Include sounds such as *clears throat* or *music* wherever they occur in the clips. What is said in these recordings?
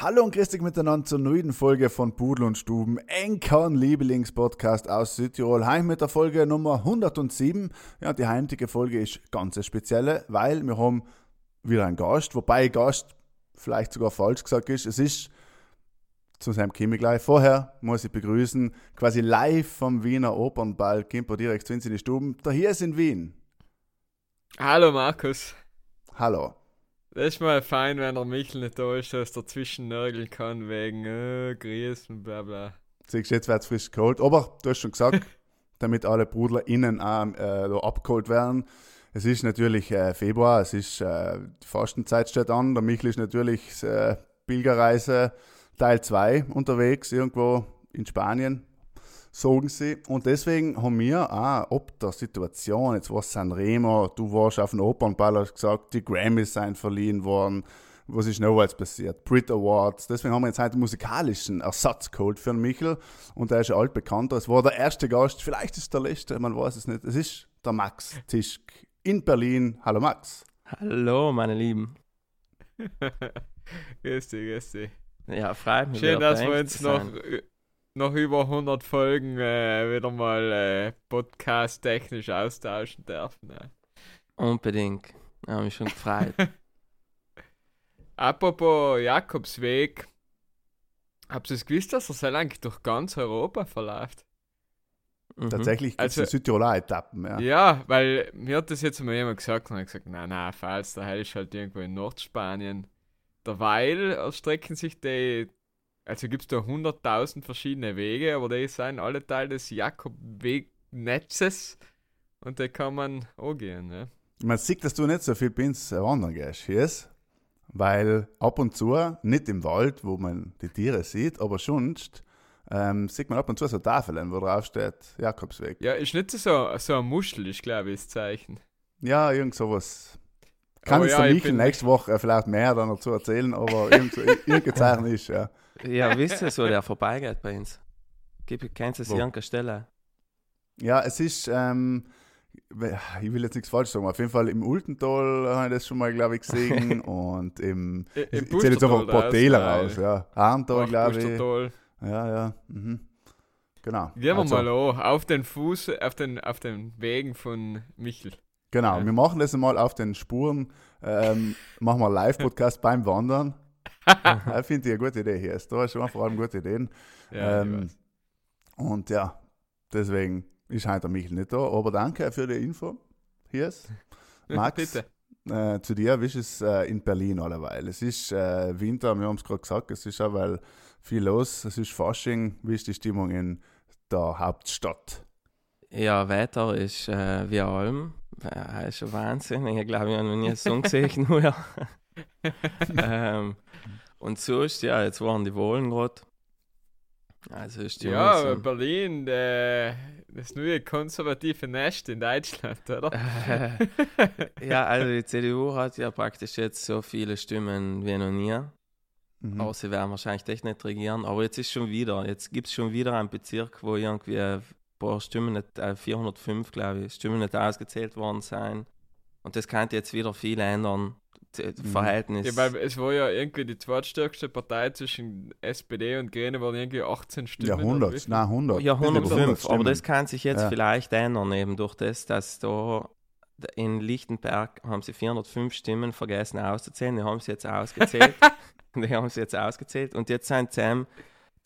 Hallo und grüß dich miteinander zur neuen Folge von Pudel und Stuben, Enkern Lieblingspodcast aus Südtirol. Heim mit der Folge Nummer 107. Ja, die heutige Folge ist ganz spezielle, weil wir haben wieder einen Gast, wobei Gast vielleicht sogar falsch gesagt ist. Es ist zu seinem Kimi gleich. Vorher muss ich begrüßen, quasi live vom Wiener Opernball, Kimpo direkt zu uns in die Stuben. Da hier ist in Wien. Hallo Markus. Hallo. Das ist mal fein, wenn der Michel nicht da ist, dass dazwischen nörgeln kann wegen äh, Grieß und bla bla. Siehst du, jetzt wird es frisch geholt. Aber du hast schon gesagt, *laughs* damit alle BrudlerInnen auch äh, da abgeholt werden. Es ist natürlich äh, Februar, es ist äh, die Fastenzeit steht an. Der Michel ist natürlich äh, Pilgerreise Teil 2 unterwegs, irgendwo in Spanien, sagen sie. Und deswegen haben wir auch ob der Situation, jetzt war Sanremo, du warst auf dem Opernball, hast gesagt, die Grammys seien verliehen worden. Was ist noch alles passiert? Brit Awards. Deswegen haben wir jetzt heute einen musikalischen Ersatz geholt für den Michel. Und der ist ja altbekannter. Es war der erste Gast, vielleicht ist der letzte, man weiß es nicht. Es ist der Max Tischk in Berlin. Hallo Max. Hallo, meine Lieben. *laughs* grüß dich, grüß dich. Ja, freut mich. Schön, dass wir uns noch, sein. Noch über 100 Folgen äh, wieder mal äh, podcast-technisch austauschen dürfen. Ja. Unbedingt. Ich habe mich schon gefreut. *laughs* Apropos Jakobsweg, habt ihr es gewusst, dass er sehr eigentlich durch ganz Europa verläuft? Mhm. Tatsächlich gibt es Also- die Südtiroler Etappen. Ja. Ja, weil mir hat das jetzt mal jemand gesagt und ich gesagt, nein, nein, falls, der Heil ist halt irgendwo in Nordspanien. Derweil erstrecken sich die, also gibt es da 100.000 verschiedene Wege, aber die sind alle Teil des Jakobwegnetzes und die kann man auch gehen. Ne? Man sieht, dass du nicht so viel Pins wandern gehst, yes? weil ab und zu, nicht im Wald, wo man die Tiere sieht, aber sonst ähm, sieht man ab und zu so Tafeln, wo drauf steht Jakobsweg. Ja, ist nicht so, so ein Muschel, ist glaube ich das Zeichen. Ja, irgend sowas. Kann uns ja, der bin- nächste Woche vielleicht mehr dann dazu erzählen, aber irgend *laughs* irgendein Zeichen ist, ja. Ja, wisst ihr so, der vorbeigeht bei uns? Gib, kennst du es Wo? irgendeine Stelle? Ja, es ist, ähm, ich will jetzt nichts falsch sagen, auf jeden Fall im Ultental habe ich das schon mal, glaube ich, gesehen *laughs* und im, im ich zähle jetzt einfach ein paar Täler raus, ja. Arntal, glaube ich. Ja, ja, mhm. Genau. Gehen wir Also, mal an, auf den Fuß, auf den, auf den Wegen von Michel. Genau, Ja. wir machen das mal auf den Spuren, ähm, machen wir einen Live-Podcast *laughs* beim Wandern. Ja, Finde ich eine gute Idee hier. Da ist schon vor allem gute Ideen. *laughs* Ja, ich ähm, und ja, deswegen ist heute der Michel nicht da. Aber danke für die Info. Hier ist *laughs* Max. Bitte. Äh, zu dir, wie ist es äh, in Berlin alleweil? Es ist äh, Winter, wir haben es gerade gesagt, es ist auch weil viel los, es ist Fasching. Wie ist die Stimmung in der Hauptstadt? Ja, Wetter ist äh, wie allem. Äh, ist schon Wahnsinn. Ich glaube, ich habe noch nie Song gesehen. *laughs* nur, ja. *laughs* ähm, und sonst, ja, jetzt waren die Wahlen gerade. Also ist die Ja, so, Berlin, äh, das neue konservative Nest in Deutschland, oder? *laughs* ja, also die CDU hat ja praktisch jetzt so viele Stimmen wie noch nie. Mhm. Aber sie werden wahrscheinlich echt nicht regieren. Aber jetzt ist schon wieder, jetzt gibt es schon wieder einen Bezirk, wo irgendwie ein paar Stimmen nicht, äh, 405, glaube ich, Stimmen nicht ausgezählt worden sein. Und das könnte jetzt wieder viel ändern. Verhältnis. Ja, weil es war ja irgendwie die zweitstärkste Partei zwischen SPD und Grüne, waren irgendwie 18 Stimmen. Ja, oder 100, wie? nein, 100. ja, Bisschen über 105. Aber das kann sich jetzt Ja. vielleicht ändern, eben durch das, dass da in Lichtenberg haben sie 405 Stimmen vergessen auszuzählen. Die haben sie jetzt ausgezählt. *laughs* die haben sie jetzt ausgezählt. Und jetzt sind Sam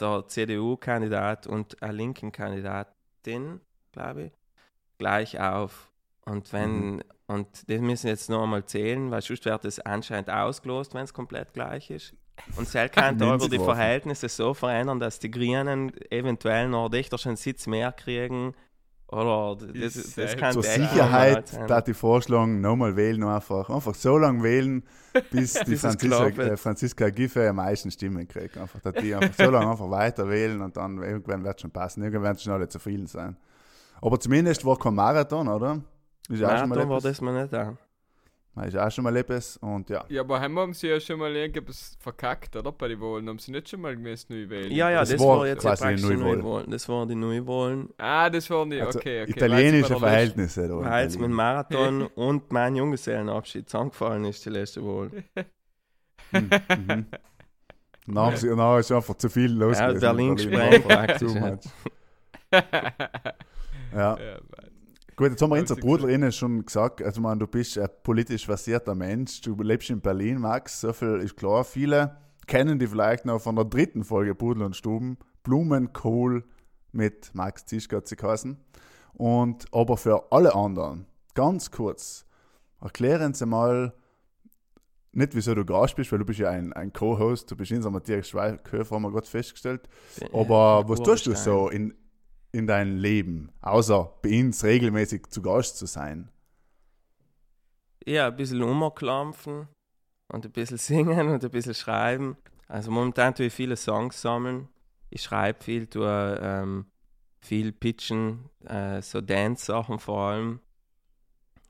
der CDU-Kandidat und eine linken Kandidatin, glaube ich, gleich auf. Und wenn, Mhm. und das müssen jetzt noch einmal zählen, weil sonst wird es anscheinend ausgelost, wenn es komplett gleich ist. Und selbst kann da über die. Verhältnisse so verändern, dass die Grünen eventuell noch einen Sitz mehr kriegen Oder das, das selbst- kann Zur Sicherheit da ich vorschlagen, nochmal wählen einfach. Einfach so lange wählen, bis *laughs* die Franziska, äh, Franziska Giffey am meisten Stimmen kriegt. Einfach, dass die einfach so lange *laughs* einfach weiter wählen und dann irgendwann wird es schon passen. Irgendwann werden es schon alle zufrieden sein. Aber zumindest war kein Marathon, oder? Ist ja auch schon mal Marathon war etwas. das mal nicht da. Ist auch schon mal etwas. Und ja. Ja, aber haben haben sie ja schon mal irgendwas verkackt, oder? Bei den Wahlen haben sie nicht schon mal gemäß neu wählen. Ja, ja, Das das, war war jetzt quasi ja die praktisch die Neuwahlen. Das waren die Neuwahlen. Ah, das war nicht. Also okay, okay. italienische Verhältnisse. In Weil es mit Marathon *laughs* und mein Junggesellenabschied zusammengefallen ist, die letzte Wahl. *laughs* Mhm, mhm. Ist einfach zu viel los. Ja, gewesen in Berlin gesprengt praktisch, too ja. much. *laughs* Ja. Ja. Gut, jetzt haben wir unser Sie Bruder innen schon gesagt, also man, du bist ein politisch versierter Mensch, du lebst in Berlin, Max, so viel ist klar. Viele kennen die vielleicht noch von der dritten Folge Pudel und Stuben, Blumenkohl mit Max hat sie geheißen. Und aber für alle anderen, ganz kurz, erklären Sie mal, nicht wieso du Gast bist, weil du bist ja ein, ein Co-Host, du bist unser Matthias Schweighöfer, haben wir gerade festgestellt. Aber was tust du so in, in deinem Leben, außer bei uns regelmäßig zu Gast zu sein? Ja, ein bisschen umklampfen und ein bisschen *laughs* singen und ein bisschen schreiben. Also momentan tue ich viele Songs sammeln. Ich schreibe viel, tue ähm, viel pitchen, äh, so Dance-Sachen vor allem.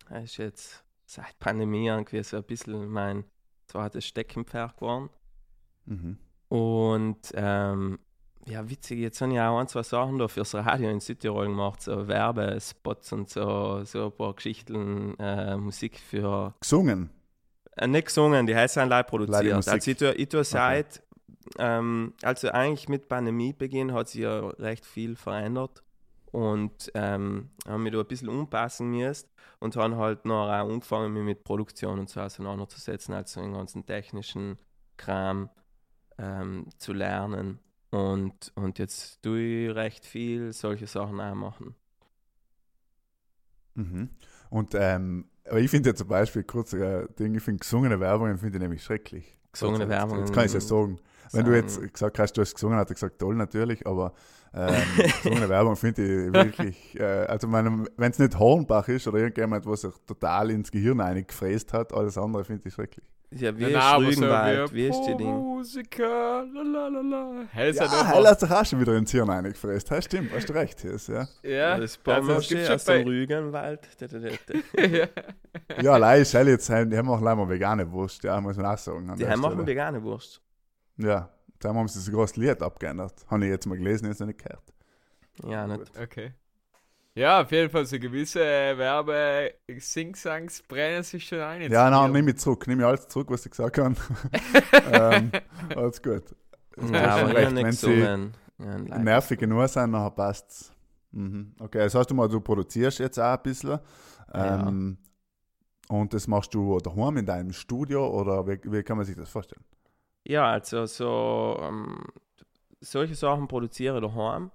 Das ist jetzt seit Pandemie irgendwie so ein bisschen mein zweites Steckenpferd geworden. Mhm. Und ähm, ja, witzig, jetzt habe ich auch ein, zwei Sachen da fürs Radio in Südtirol gemacht, so Werbespots und so, so ein paar Geschichten, äh, Musik für Gesungen. äh, nicht gesungen, die heißen live Live produziert. Musik. Also ich tue, ich tue seit, ähm, also eigentlich mit Pandemiebeginn hat sich ja recht viel verändert und ähm, haben mich da ein bisschen umpassen müssen und haben halt noch auch angefangen, mich mit Produktion und so auseinanderzusetzen, also den ganzen technischen Kram ähm, zu lernen. Und, und jetzt tue ich recht viel solche Sachen auch machen. Mhm. Und ähm, aber ich finde ja zum Beispiel, kurz äh, Ding, ich finde gesungene Werbungen finde ich nämlich schrecklich. Gesungene Werbungen Jetzt kann ich es ja sagen. Wenn du jetzt gesagt hast, du hast gesungen, hat er gesagt, toll natürlich, aber ähm, gesungene *laughs* Werbung finde ich wirklich, äh, also wenn es nicht Hornbach ist oder irgendjemand, was sich total ins Gehirn eingefräst hat, alles andere finde ich schrecklich. Ja, ist wie Wie ist die Ding? Musiker, lalalala. Hey, Ja, er hat sich auch schon wieder ins Hirn eingefräst. Ja, stimmt, hast du recht. Yes, ja, ja, Das also, schon aus dem Rügenwald. *laughs* Ja. ja leider ist jetzt, die haben auch leider vegane Wurst, ja, muss man auch sagen. Die haben auch eine vegane Wurst. Ja, da haben sie das Lied abgeändert. Habe ich jetzt mal gelesen, jetzt noch nicht gehört. Ja, nicht. Okay. Ja, auf jeden Fall so gewisse Werbe Singsangs brennen sich schon ein. Ja, nein, nimm ich zurück. Nimm ich alles zurück, was ich gesagt habe. *laughs* ähm, alles gut. Ja, aber recht, wenn sie. Ja, nervig genug sind, nachher passt mhm. Okay, das heißt du mal, du produzierst jetzt auch ein bisschen. Ja. Ähm, Und das machst du daheim in deinem Studio oder wie, wie kann man sich das vorstellen? Ja, also so ähm, solche Sachen produziere ich daheim.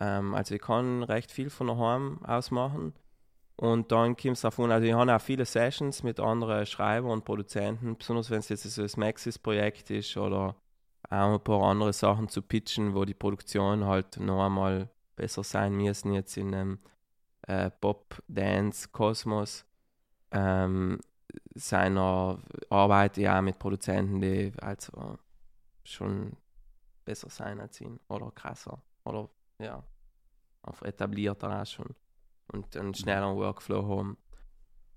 Ähm, also ich kann recht viel von daheim aus machen. Und dann kommt es davon, also ich habe auch viele Sessions mit anderen Schreibern und Produzenten, besonders wenn es jetzt so ein Maxis-Projekt ist oder auch ein paar andere Sachen zu pitchen, wo die Produktion halt noch einmal besser sein müssen, jetzt in einem äh, Pop-Dance-Kosmos. Ähm, seiner Arbeit ja mit Produzenten, die also schon besser sein als ihn oder krasser oder ja, auf etablierter auch schon und einen schnelleren Workflow haben.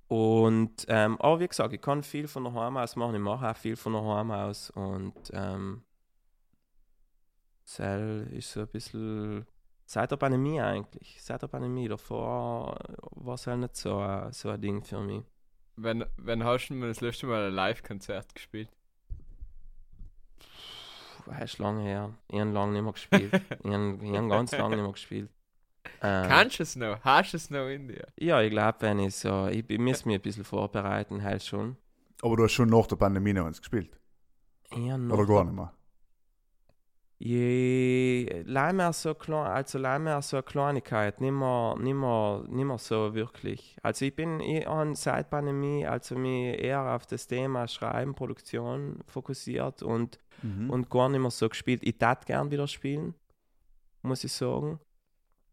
Und, ähm, aber wie gesagt, ich kann viel von daheim aus machen, ich mache auch viel von daheim aus und ähm, Cell ist so ein bisschen seit der Pandemie eigentlich, seit der Pandemie, davor war es halt nicht so, ein- so ein Ding für mich. Wenn, wenn hast du das letzte Mal ein Live-Konzert gespielt? Weißt du, lange her. Ich habe lange nicht mehr gespielt. *laughs* ich habe ganz lange nicht mehr gespielt. Ähm, Kannst du es noch? Hast du es noch in dir? Ja, ich glaube, wenn ich so. Ich, ich muss mich ein bisschen vorbereiten, halt schon. Aber du hast schon nach der Pandemie noch eins gespielt. Ja, noch. Oder gar nicht mehr. Je, leih mir so klein, also leih mir so eine Kleinigkeit, nicht mehr, nicht mehr, nicht mehr so wirklich. Also ich bin ich habe seit Pandemie also mich eher auf das Thema Schreiben, Produktion fokussiert und Mhm. und gar nicht mehr so gespielt. Ich tat gern wieder spielen, muss ich sagen.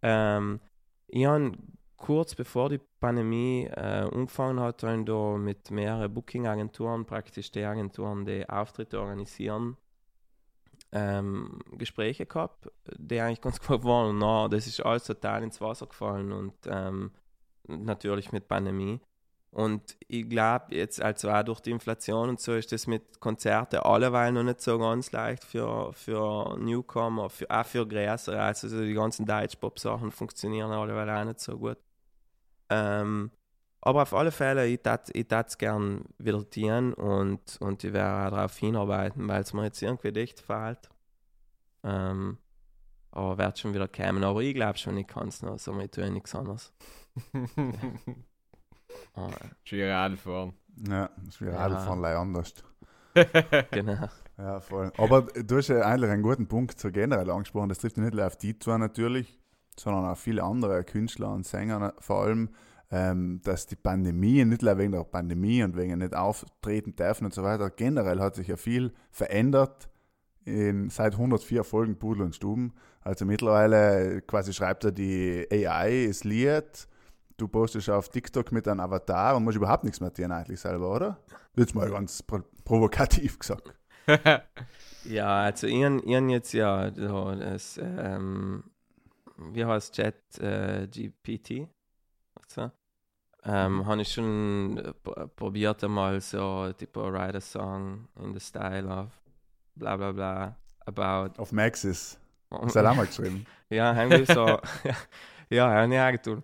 Ähm, ich habe kurz bevor die Pandemie äh, angefangen hat, da mit mehreren Booking-Agenturen, praktisch die Agenturen, die Auftritte organisieren, ähm, Gespräche gehabt, die eigentlich ganz *laughs* gut waren. Na, das ist alles total ins Wasser gefallen und ähm, natürlich mit Pandemie. Und ich glaube, jetzt also auch durch die Inflation und so ist das mit Konzerten alleweil noch nicht so ganz leicht für, für Newcomer, für, auch für Größere. Also so die ganzen Deutsch-Pop-Sachen funktionieren alleweil auch nicht so gut. Ähm, aber auf alle Fälle, ich würde ich es gerne wieder tun und, und ich werde auch darauf hinarbeiten, weil es mir jetzt irgendwie echt fehlt. Ähm, aber wird schon wieder kommen. Aber ich glaube schon, ich kann es noch, so ich tue nichts anderes. *laughs* Fahren. Ja, das ist viral Ja. fahren leider anders. *laughs* genau. Ja, voll. Aber du hast ja eigentlich einen guten Punkt so generell angesprochen. Das trifft nicht nur auf die zwei natürlich, sondern auch viele andere Künstler und Sänger vor allem, ähm, dass die Pandemie, nicht nur wegen der Pandemie und wegen nicht auftreten dürfen und so weiter, generell hat sich ja viel verändert in, seit 104 Folgen Pudel und Stuben. Also mittlerweile quasi schreibt er die AI ist Lied, du postest auf TikTok mit einem Avatar und musst überhaupt nichts mehr tun eigentlich selber, oder? Jetzt mal ganz pro provokativ gesagt. *laughs* Ja, also ich, ich jetzt ja so das, ähm, wie heißt Chat äh, GPT? Also, ähm, habe ich schon äh, probiert einmal so, tipo, write a song in the style of bla bla bla about. Auf Maxis. Das hat er auch mal geschrieben. *laughs* Ja, haben wir so. *laughs* ja, haben wir auch getan.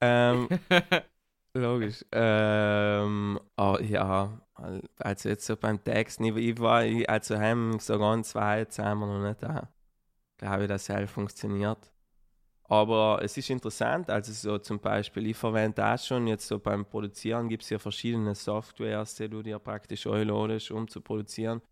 Ähm, *laughs* Logisch. Ähm, oh, ja, also jetzt so beim Text, ich, ich war, ich, also haben so ganz weit sind wir noch nicht da. Glaube ich, dass es halt funktioniert. Aber es ist interessant, also so zum Beispiel, ich verwende das schon, jetzt so beim Produzieren gibt es ja verschiedene Softwares, die du dir praktisch einladest, um zu produzieren.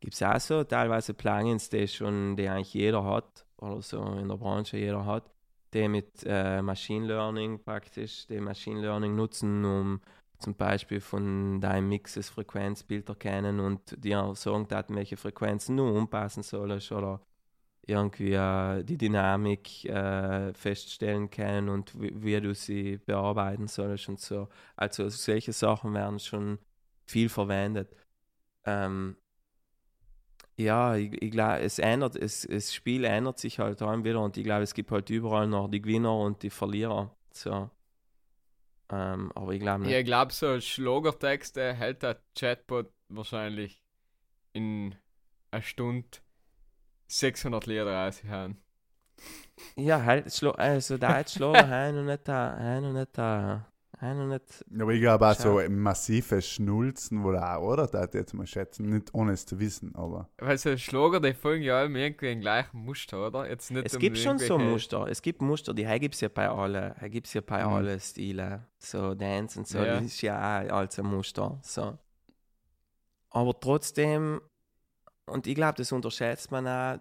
Gibt es auch so teilweise Plugins, die schon, die eigentlich jeder hat, oder so in der Branche jeder hat, die mit äh, Machine Learning praktisch, die Machine Learning nutzen, um zum Beispiel von deinem Mix das Frequenzbild erkennen und dir sagen, dass welche Frequenzen du anpassen sollst oder irgendwie äh, die Dynamik äh, feststellen können und wie, wie du sie bearbeiten sollst und so. Also solche Sachen werden schon viel verwendet. Ähm, ja, ich, ich glaube, es ändert, es, das Spiel ändert sich halt auch wieder und ich glaube, es gibt halt überall noch die Gewinner und die Verlierer. So. Ähm, aber ich glaube nicht. Ich glaube, so Schlagertexte hält der Chatbot wahrscheinlich in einer Stunde 600 Lieder raushauen. Ja, halt, also da jetzt schlagen, *laughs* hein und nicht da, hein und nicht da, hein und nicht. Aber ich glaube auch so massive Schnulzen wohl auch, oder? Da hätte ich jetzt mal schätzen. Nicht ohne es zu wissen, aber. Weil so Schlager, die folgen ja alle irgendwie den gleichen Muster, oder? Jetzt nicht Es um gibt schon so Muster. Es gibt Muster, die gibt es ja bei allen, gibt es ja bei Mhm. allen Stilen. So Dance und so, Ja. das ist ja auch als ein Muster. So. Aber trotzdem, und ich glaube, das unterschätzt man auch,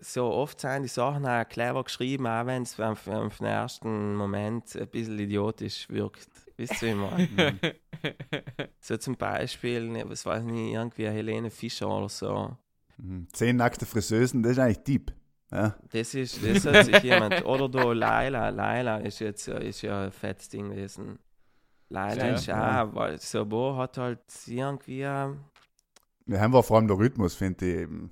so oft sind die Sachen auch clever geschrieben, auch wenn es auf, auf den ersten Moment ein bisschen idiotisch wirkt. Wisst ihr immer? *laughs* *laughs* so zum Beispiel, ne, was weiß ich nicht, irgendwie Helene Fischer oder so. Mhm. Zehn nackte Friseusen, das ist eigentlich deep. Ja? Das ist, das hat sich jemand, *laughs* oder da Laila, Laila ist jetzt ist ja ein fettes Ding gewesen. Laila Ja, ist ja. auch, weil so Bo hat halt irgendwie, Wir haben war vor allem der Rhythmus, finde ich eben.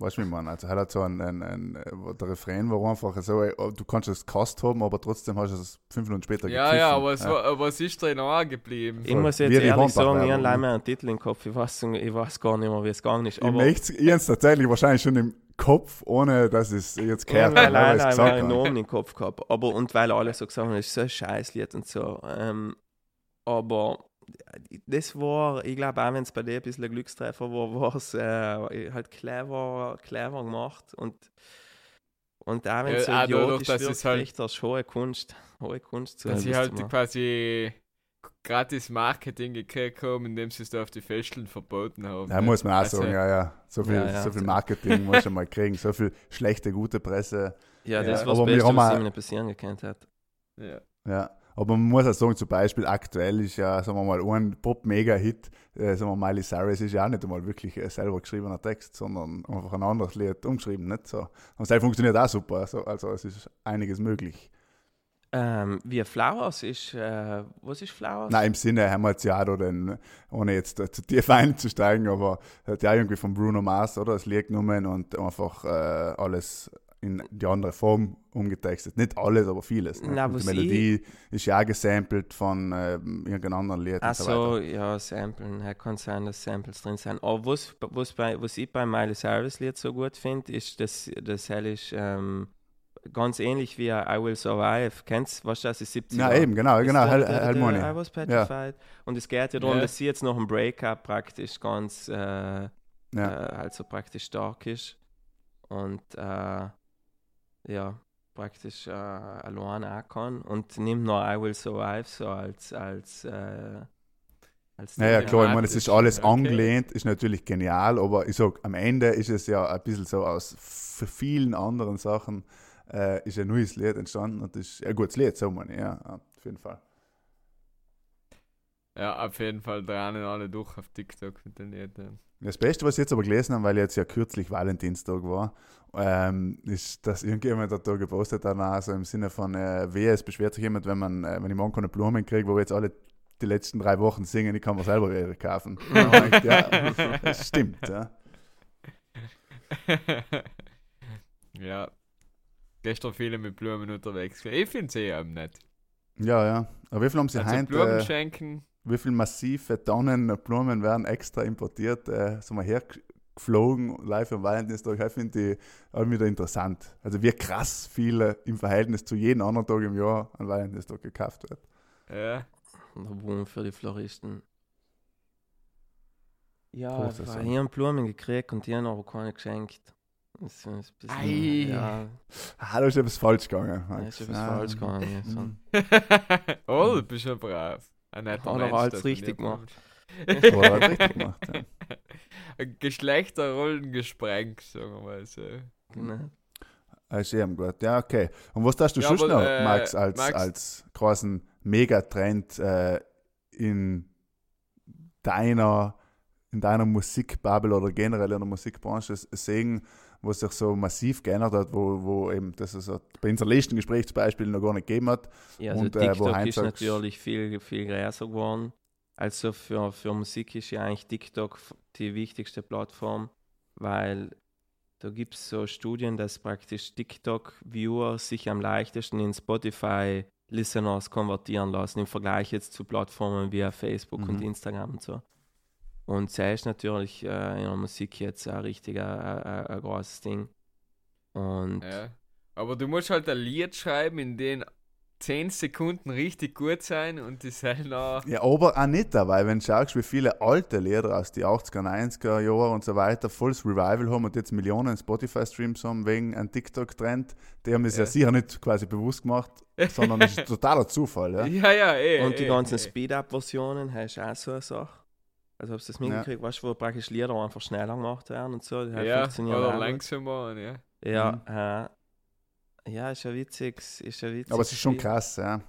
Weißt du, wie man? Also, hat halt so ein, ein, ein, ein der Refrain war einfach so, ey, oh, du kannst es Cast haben, aber trotzdem hast du es fünf Minuten später ja, ja, aber es, war, aber es ist drin auch geblieben. ich muss jetzt Wie ehrlich sagen, ich habe ne? leider mehr einen Titel im Kopf, ich weiß, ich weiß gar nicht mehr, wie es gegangen ist. Ich Aber möchte ich es tatsächlich wahrscheinlich schon im Kopf, ohne dass es jetzt ja, gehört weil habe, ich es habe gesagt einen habe. Namen im Kopf gehabt. Aber, und weil alle so gesagt haben, das ist so ein Scheißlied und so. Ähm, aber das war, ich glaube auch wenn es bei dir ein bisschen ein Glückstreffer war, *laughs* war es äh, halt clever, clever gemacht und und auch wenn es so Ja, auch dadurch, idiotisch dass wird, halt- echt als hohe Kunst, hohe Kunst zu Dass sie halt quasi gratis Marketing gekriegt haben, indem sie es da auf die Festeln verboten haben. Da ne? muss man auch Also, sagen, ja, ja. So viel, Ja, ja. So viel Marketing muss man mal kriegen, so viel schlechte, gute Presse. Ja, das Ja, war das Beste, was auch- ihm passieren gekannt hat. Ja. Ja. Aber man muss auch sagen, zum Beispiel aktuell ist ja, sagen wir mal, ein Pop-Mega-Hit, äh, sagen wir mal, Miley Cyrus ist ja auch nicht einmal wirklich äh, selber geschriebener Text, sondern einfach ein anderes Lied umgeschrieben, nicht so. Und das funktioniert auch super, also, also es ist einiges möglich. Ähm, wie Flowers ist, äh, was ist Flowers? Nein, im Sinne Hermaziado, denn ohne jetzt äh, zu tief *laughs* einzusteigen, aber hat ja irgendwie von Bruno Mars, oder? Das Lied genommen und einfach äh, alles in die andere Form umgetextet. Nicht alles, aber vieles. Ne? Was die Melodie ist ja auch gesampelt von äh, irgendeinem anderen Lied und so Also, weiter. ja, Samplen, ja, kann sein, dass Samples drin sind. Aber was, was, bei, was ich bei Miley Cyrus Lied so gut finde, ist, dass das hell ist ähm, ganz ähnlich wie I Will Survive. Kennst du, was das ist 70 Ja, eben, genau, genau, Hel Hel Harmonie. I was petrified. Und es geht ja darum, Ja. dass sie jetzt noch ein Breakup praktisch ganz, äh, Ja. äh, also praktisch stark ist. Und äh, ja, praktisch äh, alleine auch kann. Und nimmt noch I Will Survive so als, als, äh, als Ja, ja, Ding. klar, ich meine, es ist alles Okay. angelehnt, ist natürlich genial, aber ich sag, am Ende ist es ja ein bisschen so aus vielen anderen Sachen äh, ist ein neues Lied entstanden und ist ein gutes Lied, so ich, ja, auf jeden Fall. Ja, auf jeden Fall dranen alle durch auf TikTok mit den Liedern. Das Beste, was ich jetzt aber gelesen habe, weil jetzt ja kürzlich Valentinstag war, ähm, ist, dass irgendjemand hat da gepostet danach, so im Sinne von, äh, wehe, es beschwert sich jemand, wenn man, äh, wenn ich morgen keine Blumen kriege, wo wir jetzt alle die letzten drei Wochen singen, ich kann mir selber welche kaufen. *laughs* Und dachte, ja, das stimmt, ja. *laughs* ja. Gestern viele mit Blumen unterwegs. Ich finde es eh am nett. Ja, ja. Aber wie viel haben sie Also heint, Blumen äh, schenken. Wie viel massive Tonnen Blumen werden extra importiert, äh, so mal hergeflogen, live am Valentinstag. Ich finde ich auch wieder interessant. Also wie krass viele im Verhältnis zu jedem anderen Tag im Jahr an Valentinstag gekauft wird. Ja. Der Boom für die Floristen. Ja, ich das habe hier Blumen gekriegt und die haben aber keine geschenkt. Das ist ein bisschen, Ei. ja, da ist etwas falsch gegangen. da ist etwas Ah, falsch gegangen. Ja, so. *laughs* oh, du bist ja brav. Ein netter Hat er Mensch, alles dass richtig gemacht. Er richtig. Ja. *laughs* Geschlechterrollen gesprengt, sagen wir mal so. Genau. Das ist eben gut. Ja, okay. Und was darfst du Ja, aber, noch, äh, Max, als, Max- als großen Megatrend äh, in deiner in deiner Musikbubble oder generell in der Musikbranche sehen, was sich so massiv geändert hat, wo, wo eben das also bei unserem letzten Gespräch zum Beispiel noch gar nicht gegeben hat. Ja, also Und, äh, wo TikTok Heinz ist natürlich viel, viel größer geworden. Also für, für Musik ist ja eigentlich TikTok die wichtigste Plattform, weil da gibt es so Studien, dass praktisch TikTok-Viewer sich am leichtesten in Spotify-Listeners konvertieren lassen, im Vergleich jetzt zu Plattformen wie Facebook und Mhm. Instagram und so. Und sie ist natürlich äh, in der Musik jetzt ein richtig ein, ein, ein großes Ding. Und Ja. Aber du musst halt ein Lied schreiben, in dem 10 Sekunden richtig gut sein und die selber. Ja, aber auch nicht dabei, wenn du schaust, wie viele alte Lieder aus den 80er, 90er Jahren und so weiter volles Revival haben und jetzt Millionen Spotify-Streams haben wegen einem TikTok-Trend, die haben es ja. Ja. sicher nicht quasi bewusst gemacht, sondern es ist *laughs* totaler Zufall. Ja? Ja, ja, eh. Und die eh, ganzen eh. Speed-Up-Versionen hast du auch so eine Sache. Also hast du das mitgekriegt, weißt du, wo praktisch Lieder einfach schneller gemacht werden und so. Die halt Ja, funktionieren oder langsamer, ja. Ja, äh, ja, ist ja witzig. Ist ja witzig Aber es ist schon krass, ja.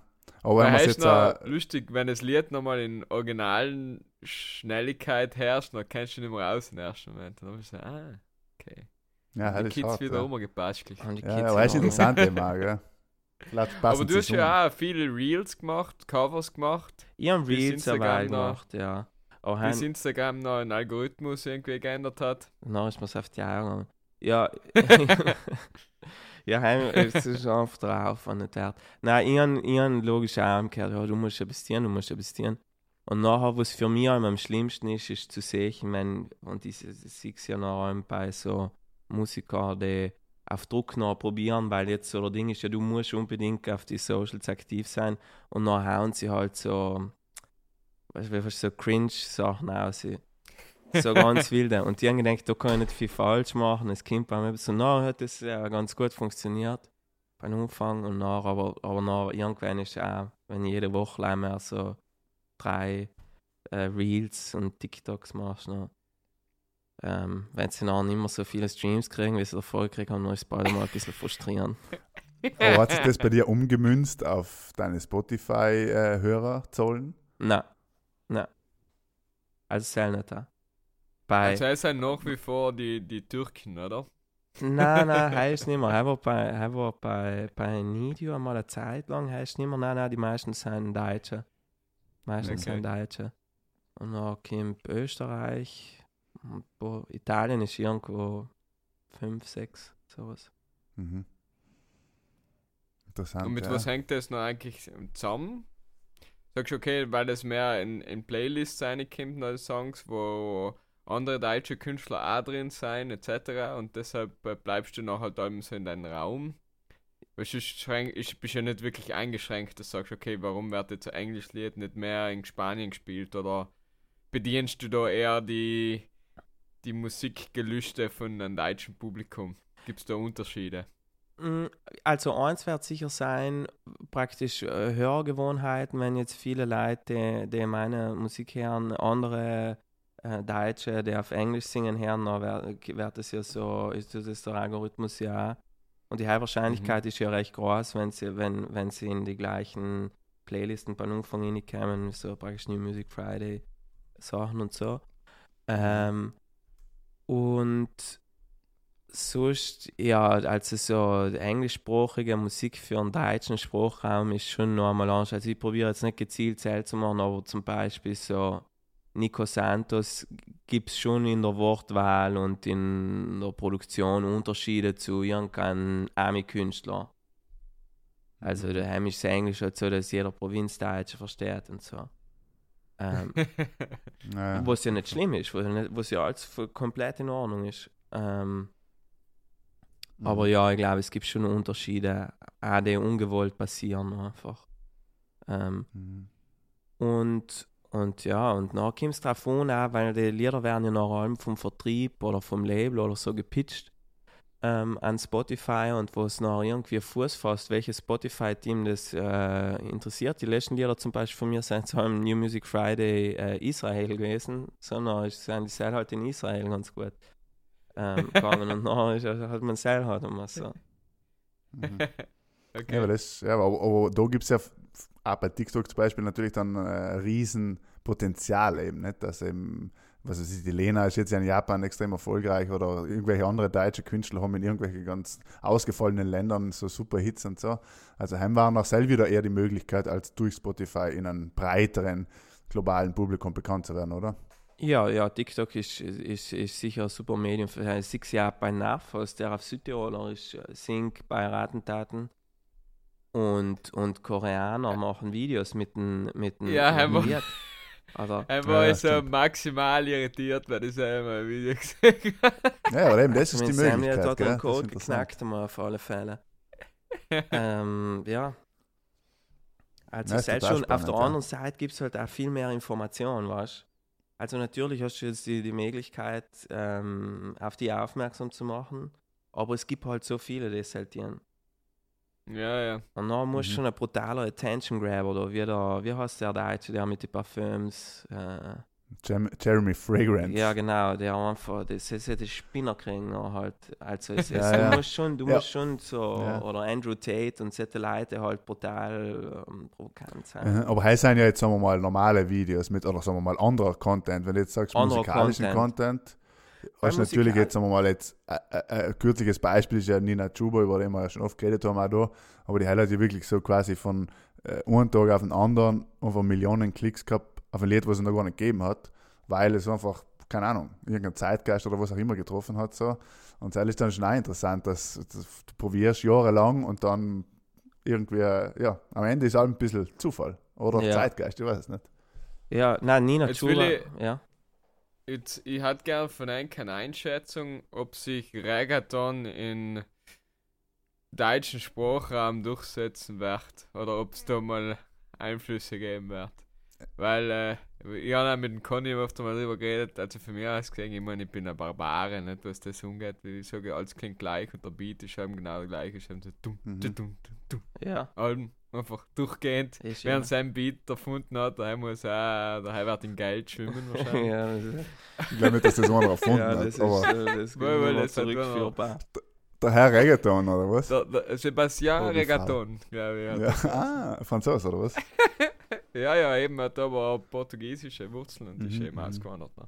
Aber wenn jetzt noch auch, lustig, wenn das Lied nochmal in originalen Schnelligkeit herrscht, dann kannst du nicht mehr raus im ersten Moment. Dann bist du so, ah, okay. ja, die das ist Kids hart, wieder ja. die Ja, Kids aber es ist interessant immer, gell. *laughs* Aber du hast ja auch viele Reels gemacht, Covers gemacht. Ich habe Reels noch. gemacht, ja. Aber Bis heim, Instagram noch einen Algorithmus irgendwie geändert hat. dann ist mir es auf die Eier gegangen. Ja, *laughs* ja, heim, es ist einfach drauf und nicht wert. Nein, ich habe ich hab logisch auch umgekehrt, ja, du musst investieren, du musst investieren. Und nachher, was für mich am schlimmsten ist, ist zu sehen, wenn, und ich, ich sehe es ja nachher bei so Musikern, die auf Druck noch probieren, weil jetzt so der Ding ist, ja, du musst unbedingt auf die Socials aktiv sein und dann hauen sie halt so, weißt du, so Cringe-Sachen aus. So ganz *laughs* wilde. Und die haben gedacht, da kann ich nicht viel falsch machen. Es kommt bei mir so, na, hat das ja ganz gut funktioniert beim Anfang und nach, aber, aber nach irgendwann ist auch, wenn ich jede Woche mehr so drei äh, Reels und TikToks machst, noch, ähm, wenn sie dann nicht mehr so viele Streams kriegen, wie sie davor gekriegt haben, dann ist es bald mal ein bisschen frustrierend. Aber hat sich das bei dir umgemünzt auf deine Spotify-Hörerzahlen? Nein, nein. Also, es nicht da. Bei, Also es sind nach wie vor die, die Türken, oder? Nein, nein, heißt nicht mehr. Er war bei, er war bei, bei Nidio mal eine Zeit lang, heißt nicht mehr. Nein, nein, die meisten sind Deutsche. Die meisten Okay. sind Deutsche. Und dann kommt Österreich. Und bo- Italien ist irgendwo 5, 6, sowas. Mhm. Interessant. Und mit ja. was hängt das noch eigentlich zusammen? Sagst du, okay, weil das mehr in, in Playlists reinkommt, neue Songs, wo andere deutsche Künstler auch drin sein, etc. Und deshalb äh, bleibst du noch halt allem so in deinem Raum. Sonst schränk, ich bist ja nicht wirklich eingeschränkt, dass du sagst, okay, warum wird jetzt ein Englischlied nicht mehr in Spanien gespielt? Oder bedienst du da eher die, die Musikgelüste von einem deutschen Publikum? Gibt es da Unterschiede? Mm, Also eins wird sicher sein, praktisch äh, Hörgewohnheiten, wenn jetzt viele Leute, die, die meine Musik hören, andere äh, Deutsche, die auf Englisch singen hören, dann wird, das ja so, ist das der Algorithmus ja. Und die Wahrscheinlichkeit ist ja recht groß, wenn sie, wenn, wenn sie in die gleichen Playlisten bei Anfang reinkommen, so praktisch New Music Friday Sachen und so. Ähm, und sonst, ja, also so englischsprachige Musik für einen deutschen Sprachraum ist schon noch einmal anders. Also ich probiere jetzt nicht gezielt zählen zu machen, aber zum Beispiel so Nico Santos gibt es schon in der Wortwahl und in der Produktion Unterschiede zu irgendeinem Ami-Künstler. Also der heimische Englisch halt so, dass jeder Provinzdeutsche versteht und so. Ähm, *laughs* Ja. was ja nicht schlimm ist, was ja, nicht, was ja alles komplett in Ordnung ist. Ähm, Mhm. aber ja, ich glaube, es gibt schon Unterschiede, auch die ungewollt passieren einfach. Ähm, Mhm. und, und ja, und dann kommt es drauf an, auch, weil die Lieder werden ja nach allem vom Vertrieb oder vom Label oder so gepitcht ähm, an Spotify und wo es noch irgendwie Fuß fasst, welches Spotify-Team das äh, interessiert. Die letzten Lieder zum Beispiel von mir sind so im New Music Friday äh, Israel gewesen, sondern sind die halt in Israel ganz gut ähm, gegangen und dann ist, also, hat man Seil halt immer so. Mhm. *laughs* okay. Ja, aber, das, ja, aber, aber da gibt es ja auch bei TikTok zum Beispiel natürlich dann äh, riesen Potenzial eben, nicht? Dass eben, was weiß ich, die Lena ist jetzt ja in Japan extrem erfolgreich oder irgendwelche andere deutsche Künstler haben in irgendwelchen ganz ausgefallenen Ländern so super Hits und so. Also heim waren auch selbst wieder eher die Möglichkeit, als durch Spotify in einem breiteren globalen Publikum bekannt zu werden, oder? Ja, ja, TikTok ist, ist, ist sicher ein super Medium. Für äh, sechs Jahre bei Nachfos, der auf Südtiroler ist, äh, singt bei Rattentaten. Und, und Koreaner machen Videos mit dem mit dem Ja, Lied. Oder, *laughs* Er Ja, so stimmt. maximal irritiert, weil das einmal ein Video gesehen habe. Ja, aber eben, das ist die haben wir Möglichkeit. dort Gell? einen Das ist Code geknackt, haben wir auf alle Fälle. *laughs* ähm, ja. Also Ja, ist selbst schon auf der spannend, ja. anderen Seite gibt es halt auch viel mehr Informationen, weißt Also natürlich hast du jetzt die, die Möglichkeit, ähm, auf die aufmerksam zu machen, aber es gibt halt so viele, die es halt dienen. Ja, ja. Und dann musst du Mhm. schon ein brutaler Attention Grab oder wie, der, wie heißt der Deutsche, der mit den Parfüms, äh, Jeremy Fragrance. ja, genau, der einfach, das ist ja der Spinner kriegen noch halt. Also es, *laughs* Ja, es, ja. du musst schon, du Ja. musst schon so, oder Andrew Tate und solche Leute halt brutal ähm, provokant sein. Mhm, Aber heißt sind ja jetzt, sagen wir mal, normale Videos mit, oder sagen wir mal, anderer Content. Wenn du jetzt sagst, Anderer musikalischen Content, hast du natürlich jetzt, sagen wir mal, jetzt, äh, äh, ein kürzliches Beispiel ist ja Nina Chuba, über den wir ja schon oft geredet haben, auch da. Aber die hat ja wirklich so quasi von äh, einem Tag auf den anderen einfach Millionen Klicks gehabt auf ein Lied, was es noch gar nicht gegeben hat, weil es einfach, keine Ahnung, irgendein Zeitgeist oder was auch immer getroffen hat. So. Und das ist dann schon auch interessant, dass, dass du probierst jahrelang und dann irgendwie, ja, am Ende ist halt ein bisschen Zufall oder Ja. Zeitgeist, ich weiß es nicht. Ja, nein, Nina Jetzt Chuba, will ja. Jetzt, ich hätte gern von euch keine Einschätzung, ob sich Reggaeton in deutschen Sprachraum durchsetzen wird oder ob es da mal Einflüsse geben wird. Weil äh, ich habe auch mit dem Conny oft mal drüber geredet, also für mich aus gesehen, ich meine, ich bin ein Barbare, nicht was das umgeht, wie ich sage, alles klingt gleich und der Beat ist eben genau der gleiche, ist eben so dumm, Mhm. dumm, dumm, dumm, Ja, Alben, einfach durchgehend. ist Während ja. sein Beat erfunden hat, der muss auch, der wird in Geld schwimmen *laughs* wahrscheinlich. ja, das ist, Ich glaube nicht, dass das einer erfunden ja, das hat. ist, aber äh, das ist Weil- das zurückführbar. der Herr Reggaeton, oder was? Der, der Sebastian Oh, die Regaton, glaube ich. Ja. Ah, Franzose, oder was? *laughs* Ja, ja, eben, hat aber auch portugiesische Wurzeln und ist Mhm, eben mhm. ausgewandert. Ne?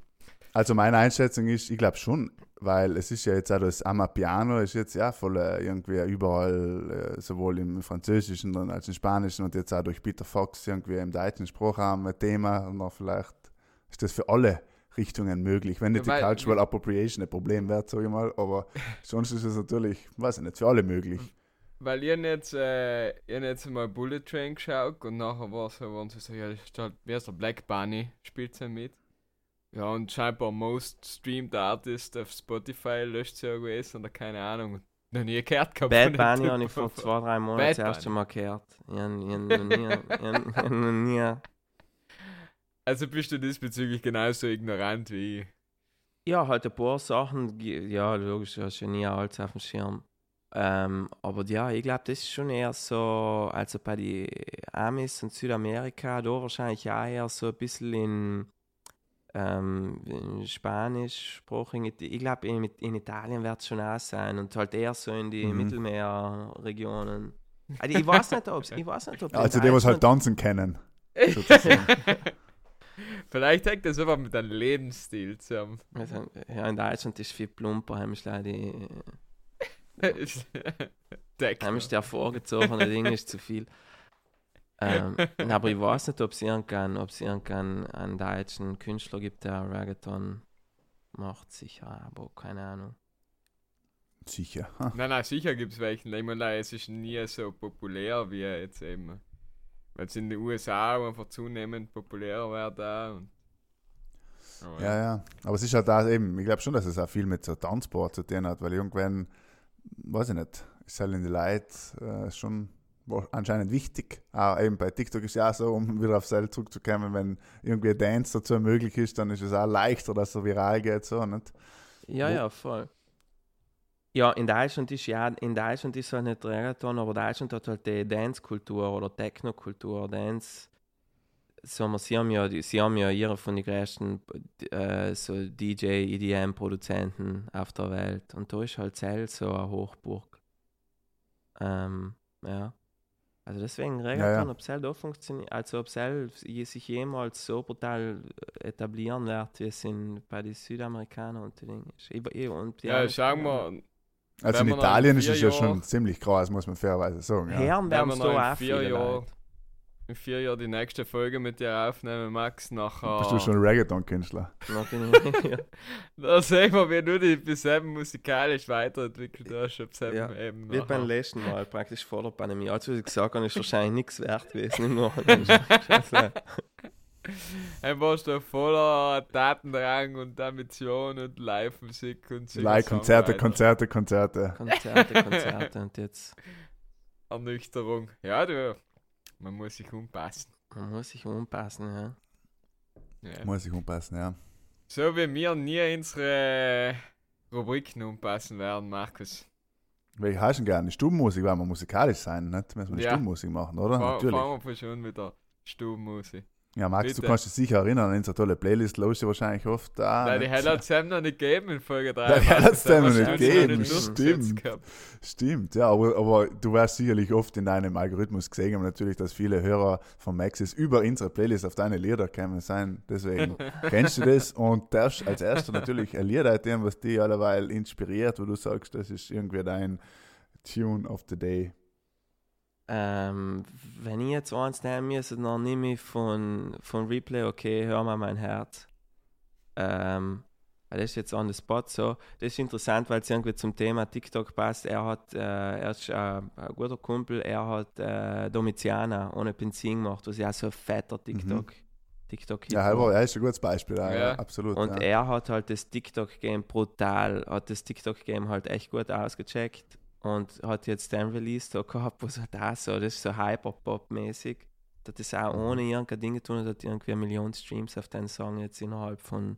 Also meine Einschätzung ist, ich glaube schon, weil es ist ja jetzt auch das Amapiano ist jetzt ja voll äh, irgendwie überall, äh, sowohl im Französischen als im Spanischen und jetzt auch durch Peter Fox irgendwie im deutschen Sprachraum ein Thema und dann vielleicht ist das für alle Richtungen möglich, wenn nicht Ja, weil- die Cultural Appropriation ein Problem wird, sage ich mal, aber *laughs* sonst ist es natürlich, weiß ich nicht, für alle möglich. Weil hab jetzt, äh, hab jetzt mal Bullet Train geschaut und nachher war so, waren sie so, ja, das ist halt, wer ist der Black Bunny, spielt sie mit. Ja, und scheinbar Most Streamed Artist auf Spotify löscht sie ja gewesen oder keine Ahnung. Noch nie gehört gehabt. Bad Bunny habe ich vor zwei, drei Monaten das erste. Mal gehört. Ich habe noch nie, *laughs* Also bist du diesbezüglich genauso ignorant wie ich. Ja, halt ein paar Sachen, ja, logisch, du hast ja nie alles auf dem Schirm. Ähm, aber ja, ich glaube, das ist schon eher so, also bei den Amis und Südamerika, da wahrscheinlich auch eher so ein bisschen in, ähm, in Spanischsprachigen. Ich glaube, in, in Italien wird es schon auch sein und halt eher so in die Mhm. Mittelmeerregionen. Also ich weiß nicht, ob ich weiß nicht, ob in Also die, was halt tanzen kennen. *laughs* Vielleicht hängt das aber mit deinem Lebensstil zusammen. Also, ja, in Deutschland ist viel plumper, haben wir die *laughs* Techno. Heim ist der vorgezogene Ding ist zu viel. Ähm, *laughs* aber ich weiß nicht, ob es irgendeinen, ob es irgendeinen einen deutschen Künstler gibt, der Reggaeton macht, sicher, aber keine Ahnung. Sicher. Ha. Nein, nein, sicher gibt es welchen. Ich meine, es ist nie so populär wie jetzt eben. Weil es in den USA einfach zunehmend populärer wird auch. Und Ja, ja. Aber es ist halt da eben, ich glaube schon, dass es auch viel mit so Tanzsport zu tun hat, weil irgendwann, weiß ich nicht, ist halt in die Leute äh, schon anscheinend wichtig. Auch eben bei TikTok ist ja auch so, um wieder auf Seil zurückzukommen, wenn irgendwie ein Dance dazu möglich ist, dann ist es auch leichter, dass er viral geht, so, nicht? Ja, Wo- ja, voll. Ja, in Deutschland ist ja, in Deutschland ist halt nicht Reggaeton, aber Deutschland hat halt die Dance-Kultur oder Techno-Kultur, Dance. So, man, sie haben ja, sie haben ja ihre von den größten äh, so DJ, EDM-Produzenten auf der Welt. Und da ist halt Zell so eine Hochburg. Ähm, ja. Also deswegen Reggaeton, ja. ob Zell da funktioniert, also ob Zell sich jemals so brutal etablieren wird, wie es in, bei den Südamerikanern und. Ich, ich, und die ja, schauen wir. Also in Italien ist es ja schon Jahren- ziemlich groß, muss man fairerweise sagen. Ja. Herren werden wir es da auch vier Leute. In vier Jahren die nächste Folge mit dir aufnehmen, Max, nachher. Bist du schon Reggaeton-Künstler? *laughs* Ja. Da sehen wir, wie du dich bis eben musikalisch weiterentwickelt hast. Ob eben Ja, eben Wie nachher- beim letzten Mal, *laughs* praktisch vor der Pandemie. Als ich gesagt habe, ist wahrscheinlich nichts wert gewesen. Scheiße. *laughs* Dann warst du voller Tatendrang und Ambition und Live-Musik und so. Like, Konzerte, Konzerte, Konzerte. Konzerte, Konzerte und jetzt Ernüchterung. Ja, du, man muss sich umpassen. man muss sich umpassen, ja. Ja. Muss ich umpassen, ja. So wie wir nie unsere Rubriken umpassen werden, Markus. Welche hast du denn gerne? Stubenmusik, weil wir musikalisch sein, nicht? Müssen wir Ja. Stubenmusik machen, oder? Fa- Natürlich. Fangen wir schon mit der Stubenmusik. Ja, Max, du Bitte. kannst dich sicher erinnern an unsere tolle Playlist, los du wahrscheinlich oft da. Nein, die hat Sam noch nicht gegeben in Folge 3. Ja, die hat's Sam noch nicht gegeben, stimmt. Stimmt, ja, aber, aber du wirst sicherlich oft in deinem Algorithmus gesehen haben, natürlich, dass viele Hörer von Maxis über unsere Playlist auf deine Lieder gekommen sein. Deswegen *laughs* kennst du das und darfst als erster natürlich ein Lied erzählen, was dich alleweil inspiriert, wo du sagst, das ist irgendwie dein Tune of the Day. Ähm, wenn ich jetzt eins nehmen müsste, dann nehme ich von, von Replay, okay, hör mal mein Herz. Ähm, das ist jetzt on the spot so. Das ist interessant, weil es irgendwie zum Thema TikTok passt. Er hat, äh, er ist äh, ein guter Kumpel, er hat äh, Domitiana ohne Benzin gemacht, was ja so ein fetter TikTok. TikTok Ja, er ist ein gutes Beispiel, ja, Ja. absolut. und ja. er hat halt das TikTok-Game brutal, hat das TikTok-Game halt echt gut ausgecheckt und hat jetzt den Release da gehabt, was halt auch so, das ist so Hyperpop-mäßig. Das ist auch ohne irgendein Ding getan und hat irgendwie eine Million Streams auf den Song jetzt innerhalb von,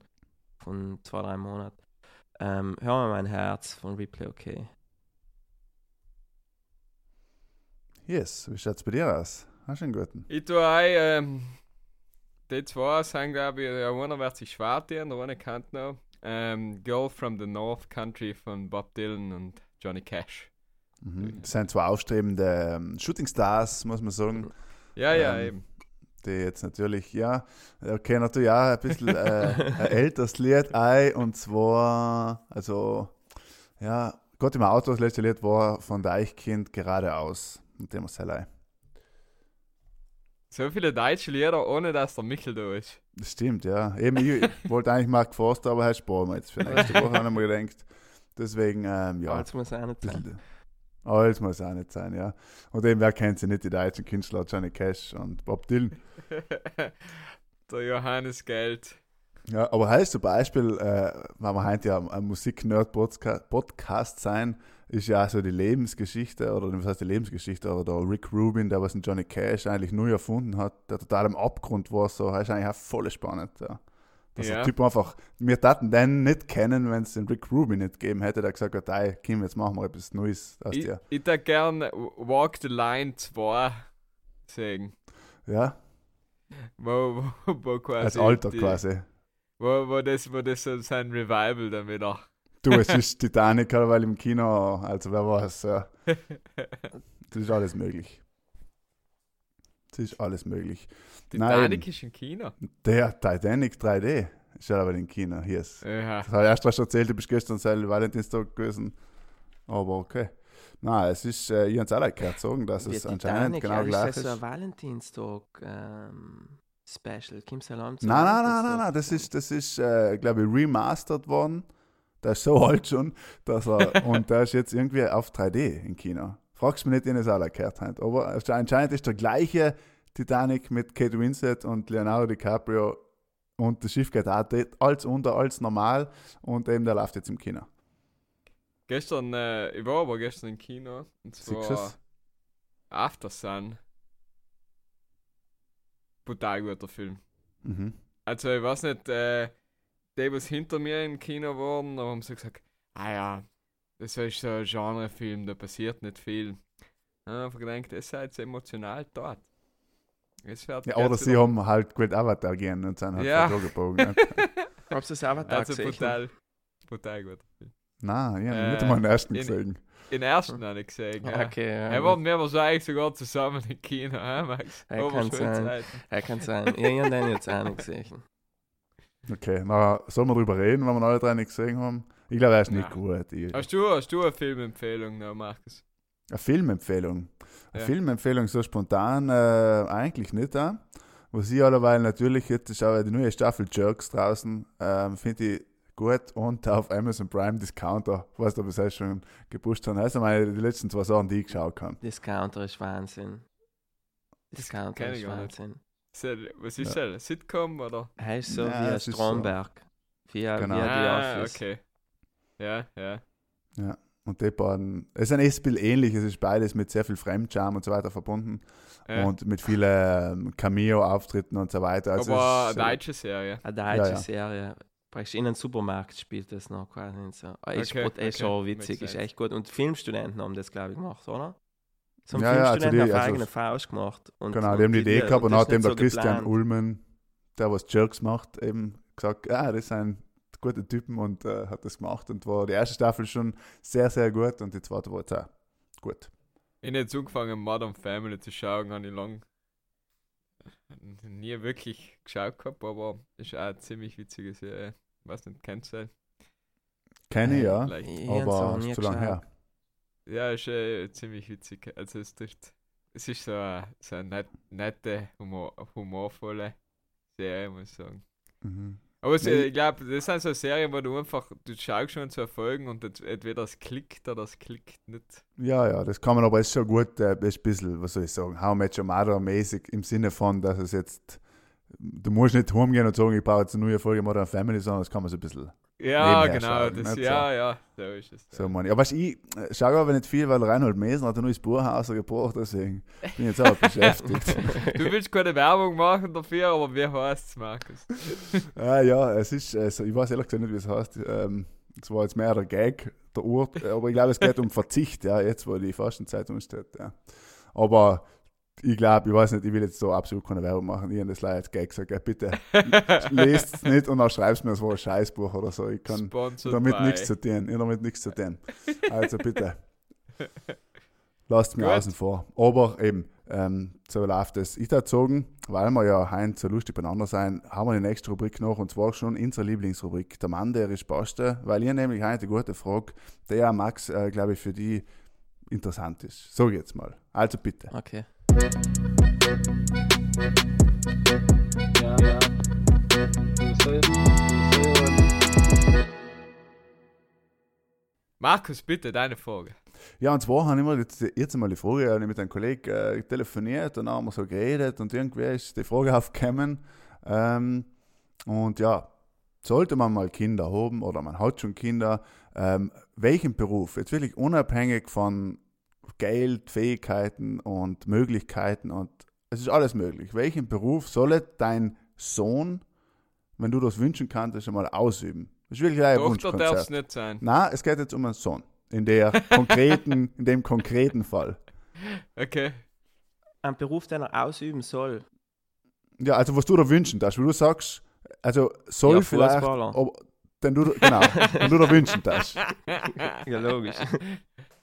von zwei, drei Monaten. Ähm, hör mal mein Herz von Replay, okay. Yes, wie schaut es bei dir aus? Hast du einen guten? Ich tue auch, ähm, die zwei sind, glaube ich, der eine wird sich schwer tun, der eine kennt noch. Ähm, Girl from the North Country von Bob Dylan und Johnny Cash. Mhm. Das sind zwei aufstrebende ähm, Shooting Stars, muss man sagen. Ja, ja, Ähm, eben. die jetzt natürlich, ja, okay, natürlich auch ein bisschen äh, ein *laughs* älteres Lied ein und zwar, also, ja, Gott im Auto, das letzte Lied war von Deichkind geradeaus. Und dem muss ein. So viele deutsche Lieder, ohne dass der Michel da ist. Das stimmt, ja. Eben, ich *laughs* wollte eigentlich Mark Forster, aber halt sparen wir jetzt für nächste Woche, haben wir gedacht. Deswegen, ähm, ja. Alles muss auch nicht sein. Alles muss auch nicht sein, ja. Und eben, wer kennt sie nicht, die deutschen Künstler, Johnny Cash und Bob Dylan. *laughs* der Johannes Geld. Ja, aber heißt zum Beispiel, äh, wenn wir heute ja ein Musik-Nerd-Podcast sein, ist ja so die Lebensgeschichte, oder was heißt die Lebensgeschichte, oder der Rick Rubin, der was in Johnny Cash eigentlich neu erfunden hat, der total im Abgrund war, so, ist eigentlich auch voll spannend, ja. Dass Ja. der Typ einfach, wir taten den nicht kennen, wenn es den Rick Rubin nicht gegeben hätte, der gesagt hat, hey, Kim, jetzt machen wir etwas Neues aus Ich, dir. ich da gern Walk the Line 2 sagen. Ja, Wo, wo, wo quasi. als Alter die, quasi. Wo, wo, das, wo das so sein Revival dann wieder. Du, es ist Titanic, weil im Kino, also wer weiß, ja. *laughs* Das ist alles möglich. Das ist alles möglich. Titanic ist im Kino. Der Titanic 3D ist ja aber im Kino. Hier ist. Ja. Das habe ich erst schon erzählt, du bist gestern selber Valentinstag gewesen. Aber okay. Nein, es ist, äh, ich habe es auch gehört sagen, dass es anscheinend Titanic, genau ja, gleich ist ist. das so ein Valentinstag ähm, Special? Kim's Alarm Nein, nein, nein, nein, nein, das ist, das ist äh, glaube ich, remastered worden. Der ist so *laughs* alt schon, dass er, *laughs* und der ist jetzt irgendwie auf 3D im Kino. Fragst mich nicht, in es auch gehört hat. Aber anscheinend ist der gleiche Titanic mit Kate Winslet und Leonardo DiCaprio und das Schiff geht auch als unter, als normal und eben der läuft jetzt im Kino. Gestern, äh, ich war aber gestern im Kino. Und zwar es? After Sun. Brutal guter Film. Mhm. Also, ich weiß nicht, äh, die, was hinter mir im Kino waren, haben sie gesagt, ah ja, das ist so ein Genrefilm, da passiert nicht viel. Ja, ich gedacht, das ist jetzt emotional dort. Es Ja, oder sie haben halt gut Avatar gehen und sind halt Ja. ja. *laughs* gebogen. Habst du das Avatar Also gesehen? brutal, brutal Film. Nein, ich habe Äh, nicht einmal den ersten in- gesehen. Den ersten habe ich gesehen, ja. Okay, ja. Er waren wir wahrscheinlich sogar zusammen im Kino, hä, Max? Ja, Aber kann sein. Er kann sein. Ich habe den jetzt auch nicht gesehen. Okay, na, sollen wir drüber reden, wenn wir alle drei nicht gesehen haben? Ich glaube, er ist nicht Ja. gut. Ich, Hast du, hast du eine Filmempfehlung noch, Markus? Eine Filmempfehlung. Eine Ja. Filmempfehlung so spontan äh, eigentlich nicht. Äh. Was ich allerweil natürlich, jetzt ist aber die neue Staffel Jerks draußen, ähm, finde ich gut und *laughs* auf Amazon Prime Discounter, was da bis jetzt schon gepusht haben. Also meine die letzten zwei Sachen, die ich geschaut habe. Discounter ist Wahnsinn. Discounter ist. Wahnsinn. Was ist das? Sitcom oder? Er ist so Ja, wie ein ist so. Stromberg. Wie, Genau. wie ah, okay. Ja, ja. Und die beiden, es ist ein Spiel ähnlich, es ist beides mit sehr viel Fremdscham und so weiter verbunden ja. und mit vielen ähm, Cameo-Auftritten und so weiter. Also aber es eine ist, deutsche Serie. Eine deutsche Ja, ja. Serie. Praktisch in einem Supermarkt spielt das noch quasi. und So. Ah, Ist, Okay, okay, schon witzig, ist echt gut. Und Filmstudenten haben das, glaube ich, gemacht, oder? So Ja, ja, also die- auf also- eigene Faust gemacht. Und, Genau, und die haben die Idee gehabt und das hat ist dem nicht der so Christian geplant. Ulmen, der was Jerks macht, eben gesagt, ja, das sind gute Typen und äh, hat das gemacht und war die erste Staffel schon sehr, sehr gut und die zweite war jetzt auch gut. Ich habe jetzt angefangen, Modern Family zu schauen, habe ich lang nie wirklich geschaut gehabt, aber ist auch eine ziemlich witzige Serie. Weiß nicht, kennst du Kenne ich, Äh, ja. Ich aber ist zu lange her. Ja, ist äh, ziemlich witzig. Also es trifft. Es ist so eine, so net, nette, humor, humorvolle Serie, muss ich sagen. Mhm. Aber es, Nee. äh, ich glaube, das sind so Serien, wo du einfach, du schaust schon zu erfolgen und ent- entweder es klickt oder es klickt nicht. Ja, ja, das kann man, aber ist schon gut, äh, ist ein bisschen, was soll ich sagen, How Your Mother mäßig im Sinne von, dass es jetzt, du musst nicht rumgehen und sagen, ich brauche jetzt eine neue Folge Modern Family, sondern das kann man so ein bisschen Ja, genau, schauen, das, ja, ja, so ist es. So, ich. Aber ich schaue aber nicht viel, weil Reinhold Mesen hat ein neues Buch rausgebracht, deswegen bin ich jetzt auch beschäftigt. *laughs* Du willst keine Werbung machen dafür, aber wie heißt es, Markus? *laughs* ah, ja, es ist, also, ich weiß ehrlich gesagt nicht, wie es heißt. Ähm, es war jetzt mehr der Gag, der Ort, äh, aber ich glaube, es geht um Verzicht, ja, jetzt, wo die Fastenzeit umsteht. Ja. Aber ich glaube, ich weiß nicht, ich will jetzt so absolut keine Werbung machen. Ich habe das leider als Gag gesagt, ja, bitte *laughs* lest es nicht und dann schreibst mir, es war ein Scheißbuch oder so. Ich kann Sponsored damit nichts zu tun. Ich damit nichts zu tun. Also bitte. Lasst mir außen vor. Aber eben, ähm, so läuft es. Ich erzogen, weil wir ja heute so lustig beieinander sein, haben wir die nächste Rubrik noch und zwar schon unsere Lieblingsrubrik, der Mann, der ist Beste, weil ihr nämlich heute eine gute Frage, der ja Max, äh, glaube ich, für die interessant ist. Ich jetzt mal. Also bitte. Okay. Markus, bitte, deine Frage. Ja, und zwar habe ich mir jetzt, jetzt mal die Frage, ich habe mit einem Kollegen äh, telefoniert und dann haben wir so geredet und irgendwie ist die Frage *laughs* aufgekommen. Ähm, und ja, sollte man mal Kinder haben oder man hat schon Kinder, ähm, welchen Beruf, jetzt wirklich unabhängig von Geld, Fähigkeiten und Möglichkeiten und es ist alles möglich. Welchen Beruf soll dein Sohn, wenn du das wünschen kannst, einmal ausüben? Das ist wirklich ein Tochter darf es nicht sein. Na, es geht jetzt um einen Sohn. In der konkreten, *laughs* in dem konkreten Fall. Okay. Ein Beruf, den er ausüben soll. Ja, also was du da wünschen darfst, wie du sagst, also soll Ja, vielleicht, ob, denn du, genau, wenn du da wünschen darfst. *laughs* Ja, logisch. *laughs*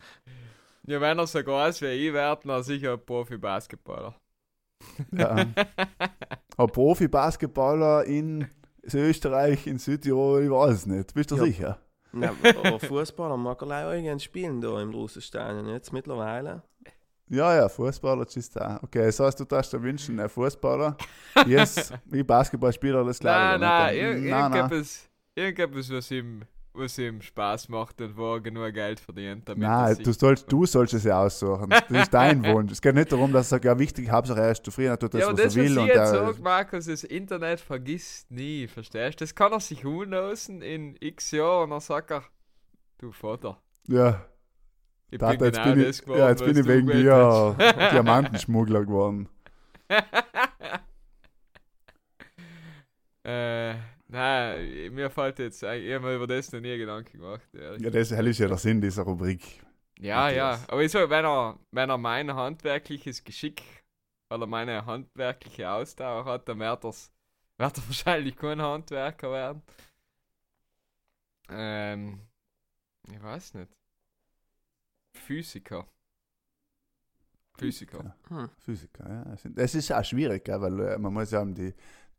Ja, wenn er so groß wie ich wird, dann sicher ein Profi-Basketballer. Ja. *laughs* Ein Profi-Basketballer in Österreich, in Südtirol, ich weiß es nicht. Bist du Ja. sicher? Na, *laughs* aber Fußballer mag er leider irgendwann spielen da im Russenstadion. Jetzt mittlerweile. Ja, ja, Fußballer ist da. Okay, das heißt, du darfst dir wünschen, ein Fußballer. Yes, *laughs* wie Basketballspieler, das glaube Nein, ich. nein, nicht. ir nein, nein. irgendetwas, irgendetwas was, ihm, was ihm Spaß macht und wo er genug Geld verdient. Damit Nein, du sollst, du sollst es ja aussuchen. Das ist *laughs* dein Wunsch. Es geht nicht darum, dass er sagt, ja, wichtig, Hauptsache er ist zufrieden, er tut das, ja, was das, er was will. ich Und jetzt er, sage, Markus, das Internet vergisst nie, verstehst du? Das kann er sich umlosen in x Jahren und dann sagt er, du Vater, ja, ich da, bin jetzt genau bin ich, geworden, ja, jetzt was bin ich wegen dir. Diamantenschmuggler geworden. *laughs* äh, nein, mir fällt jetzt, ich habe mir über das noch nie Gedanken gemacht. ehrlich. Ja, das ist ja der Sinn dieser Rubrik. Ja, ja. Matthias. Aber ich sag, wenn er, wenn er mein handwerkliches Geschick oder meine handwerkliche Ausdauer hat, dann wird, er's, wird er *laughs* wahrscheinlich kein Handwerker werden. Ähm, ich weiß nicht. Physiker. Physiker. Hm. Physiker, ja. Es Es ist auch schwierig, gell, weil äh, man muss ja um die,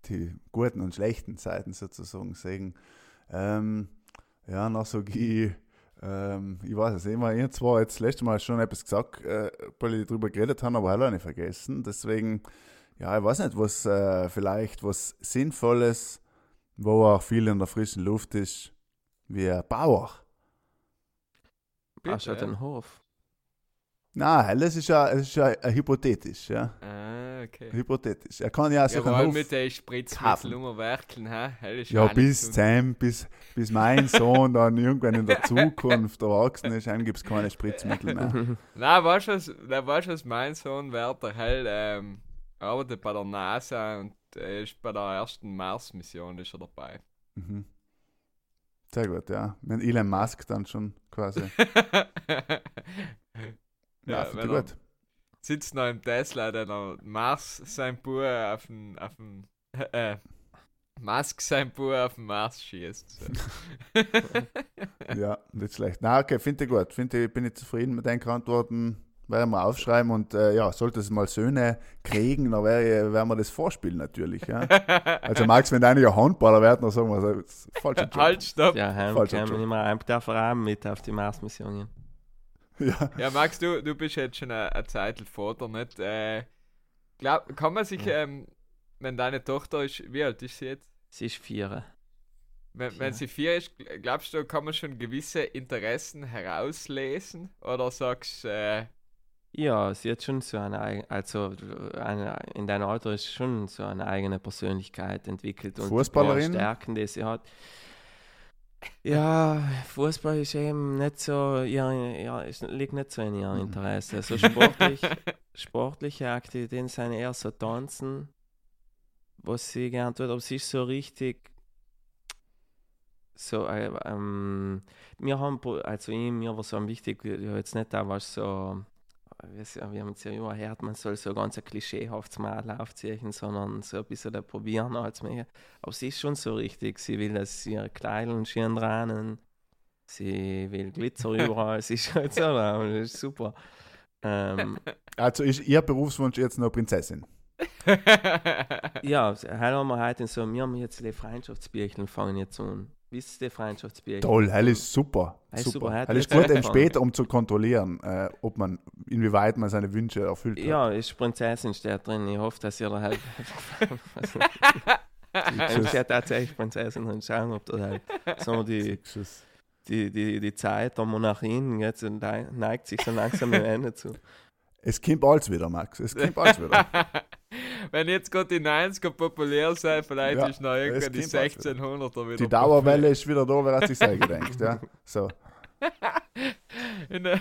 die guten und schlechten Seiten sozusagen sehen. Ähm, ja, noch so ich, ähm, ich weiß es immer, ihr zwar jetzt das letzte Mal schon etwas gesagt, äh, weil ich darüber geredet habe, aber auch nicht vergessen. Deswegen, ja, ich weiß nicht, was äh, vielleicht was Sinnvolles, wo auch viel in der frischen Luft ist, wie ein Bauer. Bitte, den Hof? Nein, das ist ja, das ist ja äh, hypothetisch, ja. Ah, okay. Hypothetisch. Er kann ja so Ja, Hof mit den kaufen. Spritzmitteln umwerkeln, Ja, auch bis Sam, bis, bis mein Sohn *laughs* dann irgendwann in der *laughs* Zukunft erwachsen ist, dann gibt es keine Spritzmittel mehr. *laughs* Nein, weißt du, was, weißt, was mein Sohn wird? Der Hell ähm, arbeitet bei der NASA und er ist bei der ersten Mars-Mission ist er dabei. Mhm. Sehr gut, ja. Mit Elon Musk dann schon quasi. Ja, ja, finde wenn ich er gut. sitzt noch im Tesla, dann er Mars sein Bub auf den, auf den, äh, Musk sein Bub auf den Mars schießt. So. *laughs* Ja, nicht schlecht. Na, okay, finde ich gut. Finde ich, bin ich zufrieden mit deinen Antworten. Werden wir aufschreiben und äh, ja, sollte es mal Söhne kriegen, dann wäre- werden wir das vorspielen natürlich. Ja. Also Max, wenn deine ja Handballer werden, dann sagen wir, so, das ist falscher *laughs* Job. halt, stopp. Ja, heim Falscher kämen Job. immer ein der Verein mit auf die Mars-Missionen. *laughs* Ja. Ja, Max, du, du bist jetzt schon eine, eine Zeit Vater, nicht? Äh, glaub, kann man sich, ähm, wenn deine Tochter ist, wie alt ist sie jetzt? Sie ist vier. Wenn, Vier. wenn sie vier ist, gl- glaubst du, kann man schon gewisse Interessen herauslesen? Oder sagst du, äh, Ja, sie hat schon so eine, also eine, in deinem Alter ist schon so eine eigene Persönlichkeit entwickelt und die Fußballerin? Stärken, die sie hat. Ja, Fußball ist eben nicht so, ihr, ja, es liegt nicht so in ihrem Mhm. Interesse. So *laughs* sportlich, sportliche Aktivitäten sind eher so Tanzen, was sie gern tut, aber sie ist so richtig so, äh, ähm, wir haben, also ich, mir war so wichtig, ja, jetzt nicht da was so, wir haben es ja immer gehört, man soll so ganz ein klischeehaftes Mal aufziehen, sondern so ein bisschen probieren als mehr. Aber sie ist schon so richtig, sie will, dass ihre Kleidung schön rennen, sie will Glitzer *laughs* überall, sie ist halt so, das ist super. Ähm, *laughs* Also ist Ihr Berufswunsch jetzt noch Prinzessin? ja, heute haben wir heute so, wir haben jetzt die Freundschaftsbierchen fangen jetzt an. Ihr die Freundschaftsbierchen? Toll, hell ist super. Ist super. super, Hell ist gut, angefangen. später, um zu kontrollieren, äh, ob man, inwieweit man seine Wünsche erfüllt hat. Ja, ist Prinzessin steht drin. Ich hoffe, dass ihr da halt. Du's? steht tatsächlich Prinzessin und schauen, ob da halt so die, die, die, die Zeit der Monarchien jetzt nei- neigt sich so langsam dem Ende zu. Es kommt alles wieder, Max. Es kommt alles wieder. *laughs* Wenn jetzt gerade die 90er populär sein, vielleicht Ja, ist noch irgendwann die es kommt alles 1600er wieder. Die Dauerwelle ist wieder da, wer hat sich selber gedacht. Ja? So. In der,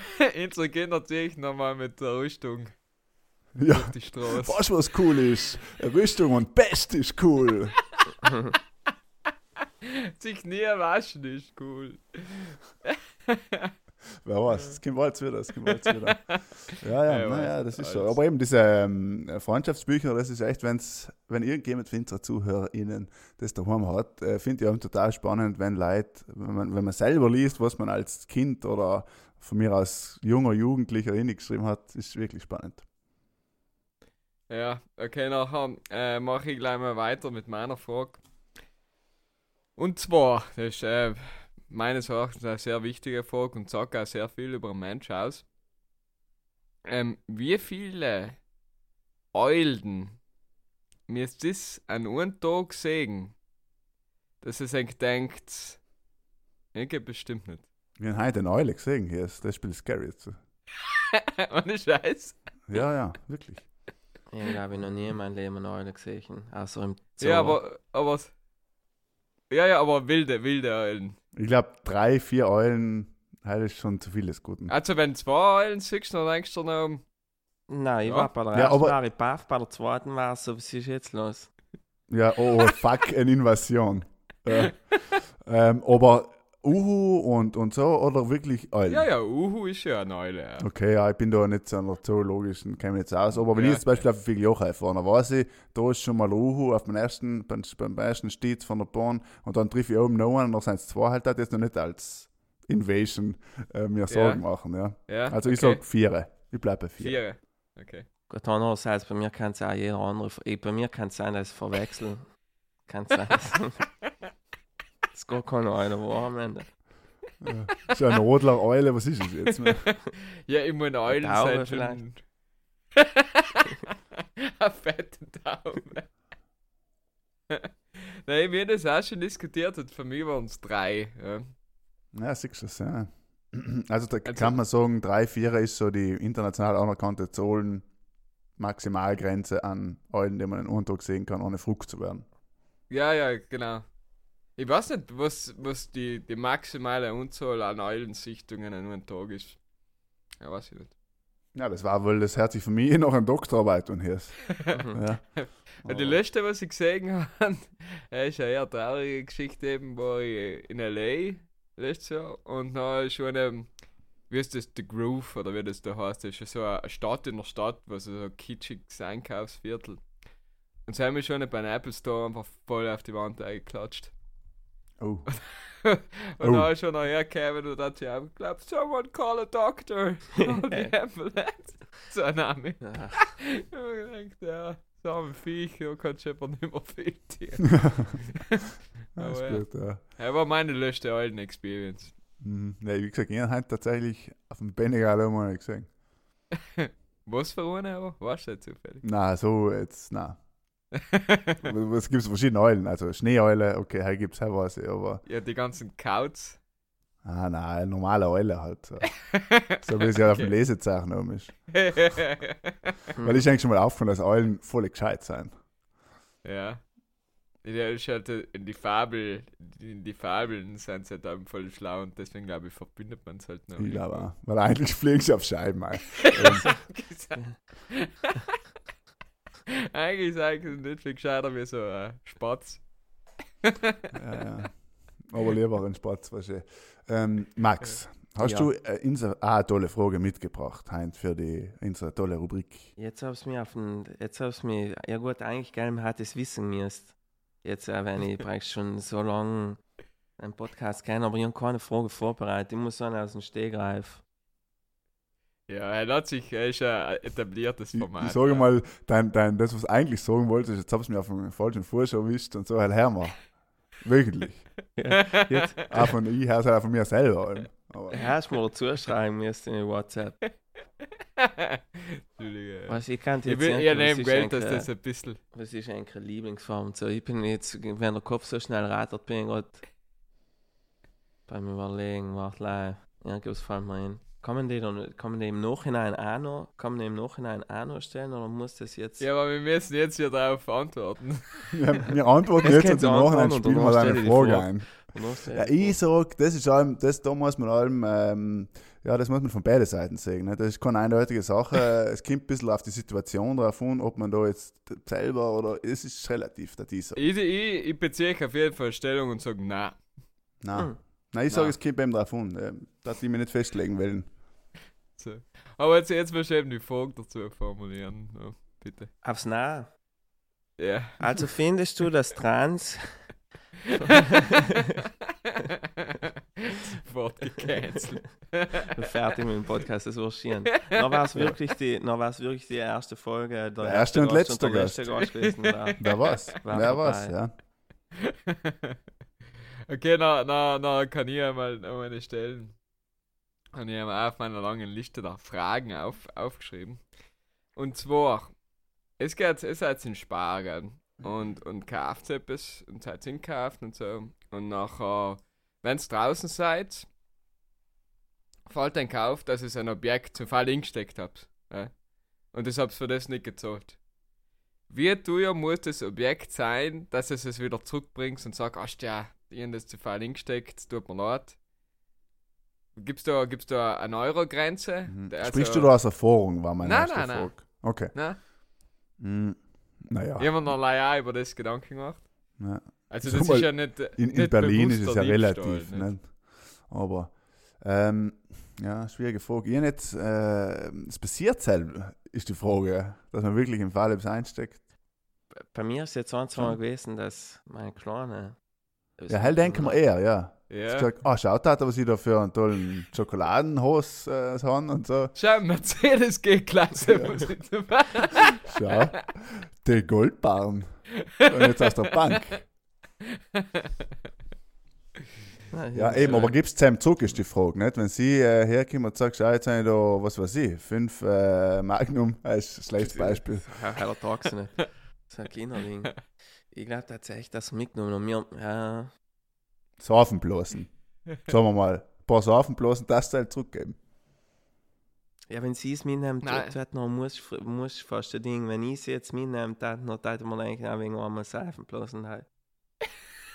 Kinder ziehe ich nochmal mit der Rüstung Ja. auf die Straße. Was was cool ist, Rüstung und Best ist cool. *laughs* Sich nie waschen ist cool. *laughs* Wer weiß, es kommt alles wieder, es kommt alles wieder. *laughs* Ja, ja, Ja, naja, das ist so. alles. Aber eben diese ähm, Freundschaftsbücher, das ist echt, wenn's, wenn irgendjemand von unseren ZuhörerInnen das daheim hat, äh, finde ich auch total spannend, wenn Leute, wenn man, wenn man selber liest, was man als Kind oder von mir als junger Jugendlicher hingeschrieben hat, ist wirklich spannend. Ja, okay, nachher äh, mache ich gleich mal weiter mit meiner Frage. Und zwar, das ist äh, meines Erachtens eine sehr wichtige Frage und sagt auch sehr viel über einen Mensch aus. Ähm, wie viele Eulen müsst ihr an einem Tag sehen, dass ihr euch denkt, ich bestimmt nicht. Wir haben heute eine Eule gesehen, hier ist das Spiel ist scary. Jetzt. *laughs* Ohne Scheiß. Ja, ja, wirklich. Ich glaube, ich noch nie in meinem Leben eine Eule gesehen. Außer im Zoo. Ja, aber, aber. Ja, ja, aber wilde, wilde Eulen. Ich glaube, drei, vier Eulen, heute ist schon zu viel des Guten. Also, wenn zwei Eulen siehst, dann denkst du noch, Nein, ich Ja. war bei der Ja, ersten aber- war ich baff, bei der zweiten war es so, was ist jetzt los? Ja, oh, oh fuck, eine Invasion. *laughs* Äh, ähm, aber Uhu und, und so oder wirklich Eulen? ja, ja, Uhu ist ja eine Eule. Ja. Okay, ja, ich bin da nicht so der zoologischen, kenne mich jetzt aus. Aber wenn Ja, ich jetzt zum Beispiel auf Figlioche fahre, dann weiß ich, da ist schon mal Uhu auf dem ersten, beim, beim ersten Stiez von der Bahn und dann treffe ich oben noch einen, dann sind es zwei halt, das jetzt noch nicht als Invasion äh, mir Sorgen machen. Ja. ja Also ich okay. sag vier. Ich bleibe bei vier. Vier. Okay. Gut, andererseits, bei mir kann es auch jeder andere, ich, bei mir kann es sein, dass ich verwechsel. Kann sein, dass *laughs* es gar keine Eule war am Ende. Ja. Ist ja ein Rodler Eule, was ist es jetzt? *laughs* Ja, ich meine, Eulen Taube sind schon. Eine fette Taube. Nein, wir haben das auch schon diskutiert und für mich waren es drei. Ja. Ja, siehst du es, ja. Also da Also- kann man sagen, drei, vier ist so die international anerkannte Zollen Maximalgrenze an Eulen, die man in Tag sehen kann, ohne Frucht zu werden. Ja, ja, genau. Ich weiß nicht, was, was die, die maximale Anzahl an Eulensichtungen an einem Tag ist. Ja, weiß ich nicht. Ja, das war wohl das Herz von mir noch eine Doktorarbeit und hier. Ja. *laughs* Und die letzte, was ich gesehen *laughs* habe, ist eine eher traurige Geschichte eben, war ich in L.A. letztes Jahr und da ist schon eine, wie ist das, The Groove oder wie das da heißt, das ist so eine Stadt in der Stadt, was so ein kitschiges Einkaufsviertel. Und sie haben mich schon beim Apple Store einfach voll auf die Wand eingeklatscht. Oh. *laughs* und Oh. da ist schon noch hergekommen und hat sie geglaubt, someone call a doctor, *laughs* call the ambulance. *laughs* So ein Name. Ja. Ich gedacht, ja, so ein Viech, da kannst du aber nicht mehr viel tun. Alles Aber ja. gut, ja. Das war meine letzte Eulen-Experience. Mhm. Nee, wie gesagt, ich habe tatsächlich auf dem Benegal auch mal gesehen. Was für eine aber? Weißt du zufällig? Na, so jetzt, na. Es gibt verschiedene Eulen, also Schneeeule, okay, hier gibt es was, aber ja, die ganzen Couts. ah, na, eine normale Eule halt. So, so wie es ja auf dem Okay. Lesezeichen oben ist. ja. *laughs* Weil ich denke schon mal aufgefallen, dass Eulen voll gescheit sein. Ja, ist halt äh, in die Fabel, in die Fabeln sind sie halt eben voll schlau und deswegen glaube ich, verbindet man es halt noch. Ich glaube auch. Weil eigentlich fliegen sie auf Scheiben *laughs* *laughs* *laughs* eigentlich ist eigentlich nicht viel gescheiter wie so ein Spatz. ja, ja. Aber lieber ein Spatz, wahrscheinlich. Ähm, Max, hast Ja. du äh, unsere, ah, eine tolle Frage mitgebracht, Heinz, für die, unsere tolle Rubrik? Jetzt hab's mir auf den, jetzt hab's mir, ja gut, eigentlich geil, man hat es wissen müsst. Jetzt, äh, wenn ich *laughs* praktisch schon so lange einen Podcast kenne, aber ich habe keine Frage vorbereitet. Ich muss sagen, aus dem Stegreif. Ja, er hat sich, er ist ein etabliertes Ich, Format. ich sage ja. mal, dein, dein, das, was du eigentlich sagen wolltest, jetzt hast du mir auf den falschen Fuß erwischt und so, halt, hör mal. Wöchentlich. Jetzt *laughs* Auch von ich, hör halt auch von mir selber. Aber, hast du mir zuschreiben müssen in WhatsApp. Entschuldige. Was, ich kann Ich jetzt will was nehmen ist Geld, dass das ein bisschen. Was ist eigentlich eine Lieblingsfarbe? und So, ich bin jetzt, wenn der Kopf so schnell rattert, bin ich gerade beim Überlegen, warte live. Irgendwas fällt mir ein. Kann man die dann, kann man die im Nachhinein auch noch, kann man die im Nachhinein auch noch stellen oder muss das jetzt? Ja, aber wir müssen jetzt hier darauf antworten. *laughs* wir, wir antworten jetzt und im Nachhinein spielen wir eine Frage ein. Ja, ich sag, das ist allem, das, da muss man allem, ähm, ja, das muss man von beiden Seiten sehen. Ne? Das ist keine eindeutige Sache. *laughs* es kommt ein bisschen auf die Situation drauf an, ob man da jetzt selber oder, es ist relativ, das ist so. Ich, ich, ich beziehe auf jeden Fall Stellung und sage, nein. Nein. Hm. Nein, ich sage, es kommt beim drauf an. Ähm, dass ich mich nicht festlegen will. So. Aber jetzt, jetzt musst du eben die Frage dazu formulieren. Ja, bitte. Aufs Nah. Ja. Also findest du, dass Trans *laughs* Sofort gecancelt. fertig mit dem Podcast, das war schön. Noch war es wirklich die, noch war's wirklich die erste Folge. Der, Der erste und Gast letzte der letzte Gast gewesen. Ja. *laughs* Wer was? War Wer was, ja. *laughs* okay, na, na, na kann ich einmal eine stellen. Und ich habe auf meiner langen Liste da Fragen auf, aufgeschrieben. Und zwar, es geht, es hat in Sparen und, und kauft etwas und seid hinkauft und so. Und nachher, wenn es draußen seid, fällt ein Kauf, dass es ein Objekt zum Fall hingesteckt habt. Ja? Und das habt für das nicht gezahlt. Wie teuer muss das Objekt sein, dass es es wieder zurückbringt und sagt, ach ja, ich habe das zu viel hingesteckt, tut mir leid. Gibt's da, gibt's da eine Euro-Grenze? Mhm. Der- Sprichst also- du da aus Erfahrung, war meine Nein, erste nein, nein. Frage. Okay. Nein, Hm, naja. ich habe mir noch leider über das Gedanken gemacht. Ja. Also das mal, ist ja nicht. In, in nicht Berlin ist es ja relativ. nicht? Nicht? Aber, ähm, ja, schwierige Frage. Ich nicht, äh, es passiert selber, ist die Frage, dass man wirklich im Fall etwas einsteckt. Bei mir ist es jetzt ein, zwei Mal gewesen, dass mein Kleiner. Ja, hell denken wir eher, ja. Ich Ja. gesagt, ah, schaut da, was sie da für einen tollen Schokoladenhos äh, haben und so. Schau, Mercedes G-Klasse. Ja. ich Schau, die Goldbarren. Und jetzt aus der Bank. Ja, eben, aber gibt es zusammen zurück, ist die Frage, nicht? Wenn sie äh, herkommen und sagt, schau, jetzt habe ich da, was weiß ich, fünf äh, Magnum, *laughs* als ein schlechtes Beispiel. Heiler Tag nicht. Das ist ein Kinderding. Ich glaube tatsächlich, dass mitgenommen und mir, ja, Saufenblasen. Sagen wir mal, ein paar Saufenblasen, das du halt zurückgeben. ja, wenn sie es mitnehmen, Nein. tut, dann muss ich muss ich fast ein Ding. Wenn ich sie jetzt mitnehme, dann noch man eigentlich auch wegen einmal Seifen bloßen halt. *laughs*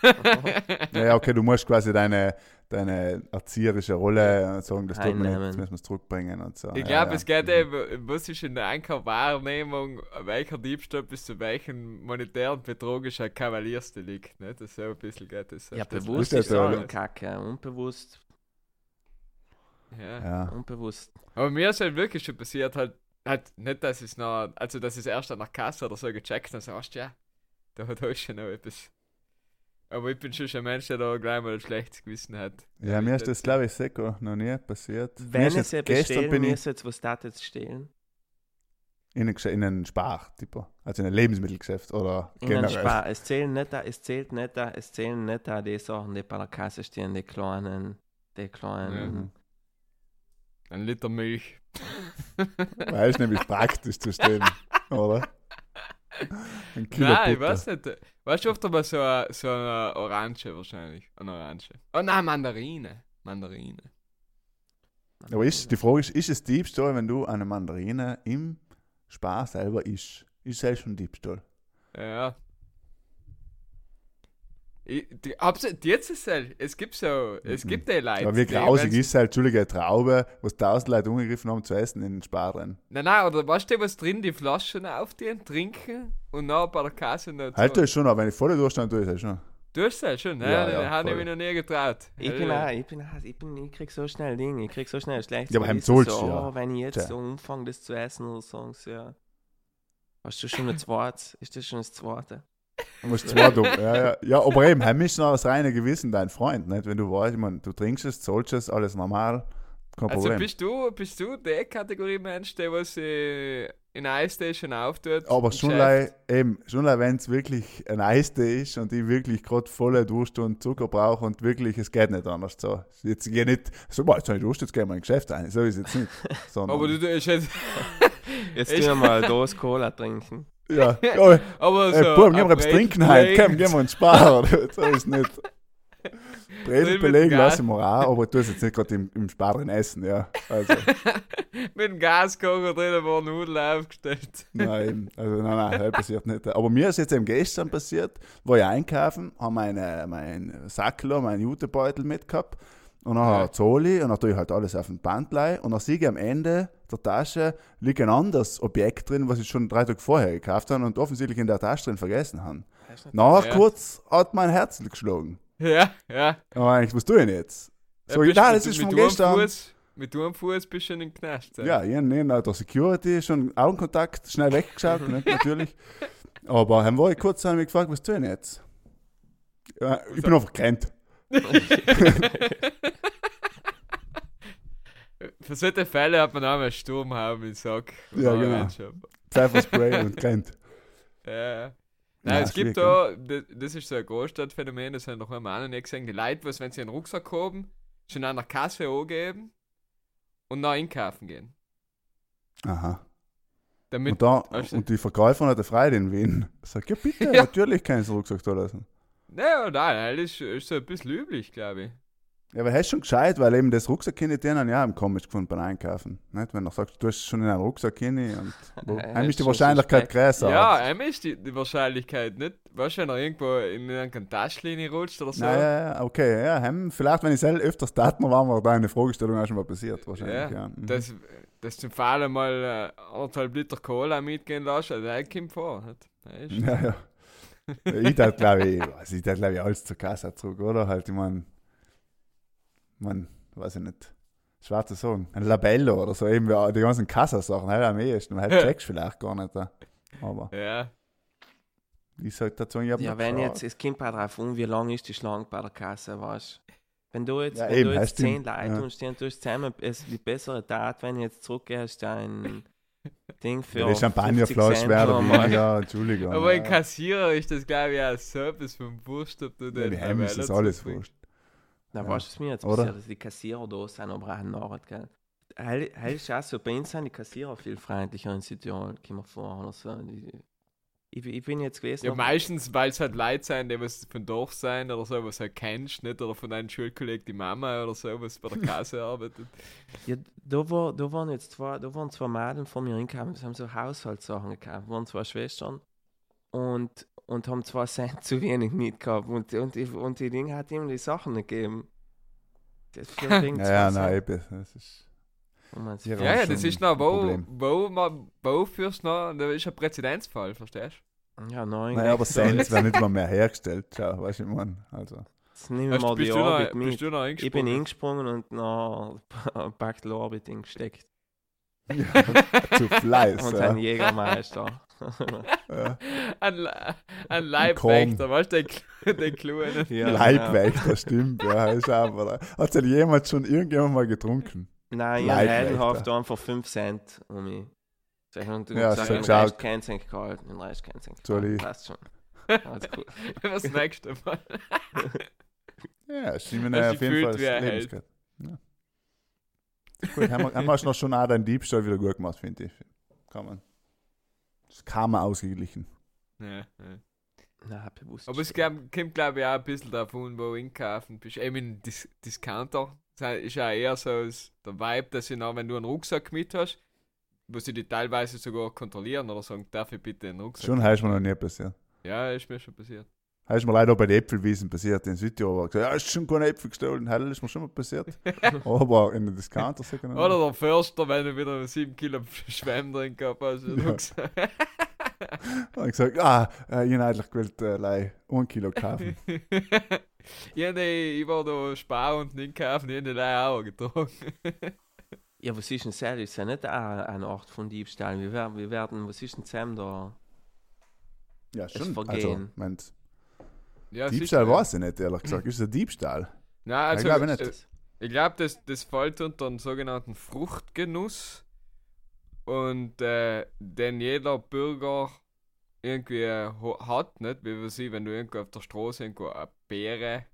*laughs* Ja, ja, okay, du musst quasi deine, deine erzieherische Rolle äh, sagen, das tut mir nicht, jetzt müssen wir es zurückbringen und so. Ich ja, glaube, ja. es geht eben, was ist in der Einkaufswahrnehmung, welcher Diebstahl bis zu welchem monetären Betrug ist ein Kavaliersdelikt. Ne? Das ist so ein bisschen geht das. Ja, bewusst das ist ja auch so. Kacke. Unbewusst, Ja. Ja. unbewusst. Aber mir ist halt wirklich schon passiert, halt, halt nicht, dass es noch, also dass es erst an der Kasse oder so gecheckt und sagst, ja, da hat heute schon noch etwas. Aber ich bin schon ein Mensch, der da gleich mal ein schlechtes Gewissen hat. Ja, mir ist das, glaube ich, Seko noch nie passiert. Mir Wenn ist es jetzt gestern stehlen bin ich müsst, was das jetzt stehlen? in, ein Gesch- in Spar, tipo. also in ein Lebensmittelgeschäft oder In einen generell. Spar. Es zählen nicht da, es zählt nicht da, es zählen nicht da die Sachen, die bei der Kasse stehen, die kleinen, die kleinen. Mhm. Ein Liter Milch. Weil es nämlich praktisch zu stehen, *laughs* oder? Ein Kilo Nein, ich weiß nicht. Weißt du, oft aber so eine, so eine Orange wahrscheinlich. Eine Orange. Oh nein, Mandarine. Mandarine. Aber ist, die Frage ist, ist es Diebstahl, wenn du eine Mandarine im Spar selber isst? Ist es schon Diebstahl? Ja. Hab's, jetzt ist es, halt- es gibt so, es Mhm. gibt die Leute. Ja, wie grausig ist es halt, Entschuldige, eine Traube, was tausend Leute umgegriffen haben zu essen in den Spar drin. Nein, nein, oder weißt du, was drin, die Flaschen aufziehen, trinken und dann bei der Kasse noch Halt das schon, aber wenn ich voll durchstand, tue ich das schon. Du hast das schon, ne? Ja, Ja, ja, habe ich mich noch nie getraut. Ich bin auch, ich bin auch, ich bin, ich krieg so schnell Dinge, ich krieg so schnell schlecht. Ja, aber heim zahlst du ja. oh, wenn ich jetzt Tja. so umfange, das zu essen oder sie ja. Hast du schon ein zweites? Ist das schon das zweite? Du musst zwar dumm. Ja, ja. ja, aber eben, heim ist noch das reine Gewissen dein Freund, nicht? Wenn du weißt, ich mein, du trinkst es, zahlst es, alles normal, kein Also Problem. bist du, bist du der Kategorie Mensch, der was äh, in Eisstation auftut? Aber schon Geschäft? lei- eben, schon wenn es wirklich ein Eistee ist und ich wirklich gerade volle Durst und Zucker brauche und wirklich, es geht nicht anders. So, jetzt gehe nicht, so, boah, jetzt habe ich Durst, jetzt gehen wir in Geschäft ein. So ist es jetzt nicht. *laughs* Sondern, Aber du tust jetzt. Jetzt Ich- tun wir mal eine Dose Cola trinken. Ja, *laughs* oh, Aber so. ey, Bub, gehen wir etwas trinken heute, komm, gehen wir uns sparen. *laughs* so ist nicht. Bredelbeleg Gas. lassen wir auch, aber tue es jetzt nicht gerade im, im Spar drin essen, ja. Also, *laughs* Mit dem Gaskocher drin war Nudeln aufgestellt. nein, also nein, nein, das passiert nicht. Aber mir ist jetzt eben gestern passiert, war ich einkaufen, habe meine, mein Sackler, meinen Jutebeutel mitgehabt und dann Ja. Zoli und dann tue ich halt alles auf den Bandlei und dann sehe ich am Ende der Tasche liegt ein anderes Objekt drin, was ich schon drei Tage vorher gekauft habe und offensichtlich in der Tasche drin vergessen habe. Nachher Ja. kurz hat mein Herz geschlagen. Ja, ja. Aber eigentlich, was tue ich denn jetzt? So, ja, mit- das ist von gestern. Fuß, mit einem Fuß bist du schon im Knast. Ja, ich habe neben der Security schon Augenkontakt schnell weggeschaut, *laughs* natürlich. Aber dann war ich kurz mich gefragt, was tue ich denn jetzt? Ja, ich bin einfach gerannt. *laughs* Für solche Fälle hat man auch einen Sturmhaube im Sack. Ja, genau. Pfefferspray *laughs* und gerannt. Ja. Nein, Ja, es gibt da, das- ist so ein Großstadtphänomen, das haben noch einmal auch nicht gesehen. Die Leute, was, wenn sie einen Rucksack haben, schon an der Kasse angeben und dann einkaufen gehen. Aha. Damit, Und, da, weißt du- und die Verkäuferin hat eine Freude in Wien. *laughs* Sagt, ja bitte, Ja. natürlich kann ich den Rucksack da lassen. naja, nein, das ist, ist so ein bisschen üblich, glaube ich. Ja, aber das ist schon gescheit, weil eben das Rucksack hin, den habe ich auch im komisch gefunden beim Einkaufen. Nicht? Wenn du sagst, du hast schon in einen Rucksack hin und wo, *laughs* Ja, einem ist die Wahrscheinlichkeit größer. Ja, einmal ist die, die Wahrscheinlichkeit nicht. Weißt du, wenn er irgendwo in irgendeine Taschenlinie rutscht oder so. Naja, ja, ja, okay, ja, hem, vielleicht, wenn ich selber öfters tat, war mir da eine Fragestellung auch schon mal passiert, wahrscheinlich. Ja, Ja, Mhm. dass, dass zum Fall mal äh, anderthalb Liter Cola mitgehen lässt, also das kommt vor. Nicht? Das *laughs* Ja, ja. Ich dachte, glaube ich, *laughs* also ich dachte, glaube ich, alles zur Kasse zurück, oder? Halt, ich meine, man, weiß ich nicht, schwer zu sagen, ein Labello oder so, eben ja, die ganzen Kassasachen, halt am ehesten, *laughs* halt checkst du vielleicht gar nicht. da. Aber Ja, ich sag dazu, ich hab Ja, wenn jetzt, es kommt auch drauf an, wie lang ist die Schlange bei der Kasse, weißt du? Wenn du jetzt, Ja, wenn eben, du jetzt zehn Leute ja. und stehen, du hast zusammen es die bessere Tat, wenn du jetzt zurückgehst, dein *laughs* Ding für. Ja, die 50 Champagnerflasche wäre mal. weniger, Entschuldigung. aber ein ja. Kassierer ist das, glaube ich, auch ein Service vom Wurscht, ob du Ja, den die Heim ist das alles wurscht. Na, Ja. weißt du, was mir jetzt Oder? passiert ist? Die Kassierer da sind aber auch Narrt, gell? Heil, so, bei uns sind die Kassierer viel freundlicher in Südtirol, kommen wir vor, oder so. Ich, ich bin jetzt gewesen. Ja, meistens, weil es halt Leute sein, die was von Dorf sein oder so, was halt kennst, nicht? Oder von deinem Schulkollegen, die Mama oder so, was bei der *laughs* Kasse arbeitet. Ja, da, war, da waren jetzt zwei, da waren zwei Mädchen von mir hingekommen, die haben so Haushaltssachen gekauft, waren zwei Schwestern und, und haben zwei Cent *laughs* zu wenig mitgehabt und, und, die- und die Dinge hat ihm die Sachen nicht gegeben. Das für *laughs* wegen Ja, ja, nein, eben, das ist... Ja, Ja, ja, das ist ein noch, wo, Problem. wo, man, wo fürs noch, das ist ein Präzedenzfall, verstehst ja, nein, Naja, aber so, Cents werden nicht mal mehr *laughs* hergestellt, schau, weißt du, ich meine, also... Jetzt nehmen du? wir mal die du noch, mit. du noch Ich bin eingesprungen? eingesprungen und noch packt die Arbeit gesteckt. zu Fleiß, Und ja. ein Jägermeister. Ja. Ein, ein Leibwächter, weißt du, den, den Kleinen. ja, Leibwächter, stimmt, ja, ist aber... Hat denn jemand schon irgendjemand mal getrunken? Nein, ich habe heldenhaft einfach 5 Cent um mich. So, ich habe Ja, gesagt, so den keinen Cent gehalten, den Rest keinen Cent Sorry. gehalten. Passt schon. Alles *laughs* gut. Was nächste Mal? Ja, ja, auf jeden Fall Lebensgeld. Ja. Gut, haben wir, haben wir noch schon auch deinen Diebstahl wieder gut gemacht, finde ich. Kann man. Das kann man ausgeglichen. Ja, ja. Nein, bewusst. Aber es glaub- kommt, glaube ich, auch ein bisschen davon, wo du einkaufen bist. Eben in Dis Discounter das ist ja eher so das- der Vibe, dass ich noch, wenn du einen Rucksack mit hast, wo sie die teilweise sogar kontrollieren oder sagen, darf ich bitte einen Rucksack? Schon heißt mir noch nie passiert. Ja, ist mir schon passiert. Heißt mir leider auch bei den Äpfelwiesen passiert in Südtirol. war gesagt, ja, ist schon keine Äpfel gestohlen. Heil ist mir schon mal passiert. *laughs* Aber in den Discounter *laughs* noch. Oder der Förster, wenn du wieder 7 Kilo Schwemm drin gehabt hast. Ja. *laughs* Rucksack. Und ich gesagt, ah, äh, ich hätte eigentlich gewollt, äh, lei, ein Kilo kaufen. ja, nee, ich war da sparen und nicht kaufen, ich habe die auch getragen. Ja, was ist denn das? Ist ja nicht auch eine Art von Diebstahl. Wir werden, wir werden was ist denn Sam da? Ja, schon. Also, Vergehen. meint, Ja, Diebstahl sicher, weiß ich nicht, ehrlich gesagt. Ist es ein Diebstahl? Nein, also, glaube ich nicht. äh, Ich glaube, das, das fällt unter den sogenannten Fruchtgenuss und äh, den jeder Bürger irgendwie äh, hat, nicht? Wie wir sie, wenn du irgendwo auf der Straße irgendwo eine Beere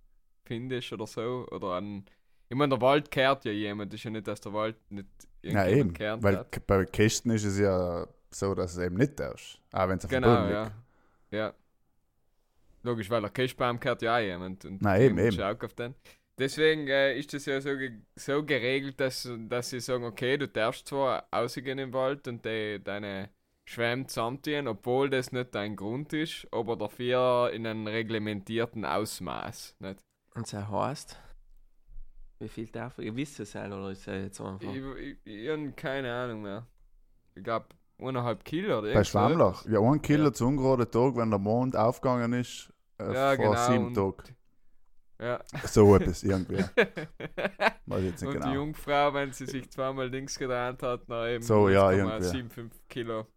findest oder so, oder ein. Ich meine, der Wald kehrt ja jemand, ist ja nicht, dass der Wald nicht Ja, irgendjemand eben. kehrt Weil hat. bei Kästen ist es ja so, dass es eben nicht darfst. Auch wenn es auf dem Genau, Boden ja. liegt. Ja. Logisch, weil der Kirschbaum kehrt ja auch jemand. Und Na, eben, eben. schaut auf den. Deswegen äh, ist das ja so, ge so geregelt, dass, dass sie sagen, okay, du darfst zwar rausgehen im Wald und die, deine Schwämme zusammentun, obwohl das nicht dein Grund ist, aber dafür in einem reglementierten Ausmaß. Nicht? Und das heißt, wie viel darf ich? Wisst ihr es halt, oder ist er jetzt einfach? Ich, ich, ich habe keine Ahnung mehr. Ich glaube, eineinhalb Kilo oder Bei so etwas. Ja, ein Kilo Ja. zu ungeraden Tag, wenn der Mond aufgegangen ist, äh, Ja, vor genau, sieben Tagen. Ja. So etwas irgendwie. *laughs* Weiß jetzt nicht Und die genau. Jungfrau, wenn sie sich zweimal links gedreht hat, na eben So, ja, irgendwie. 0,75 Kilo.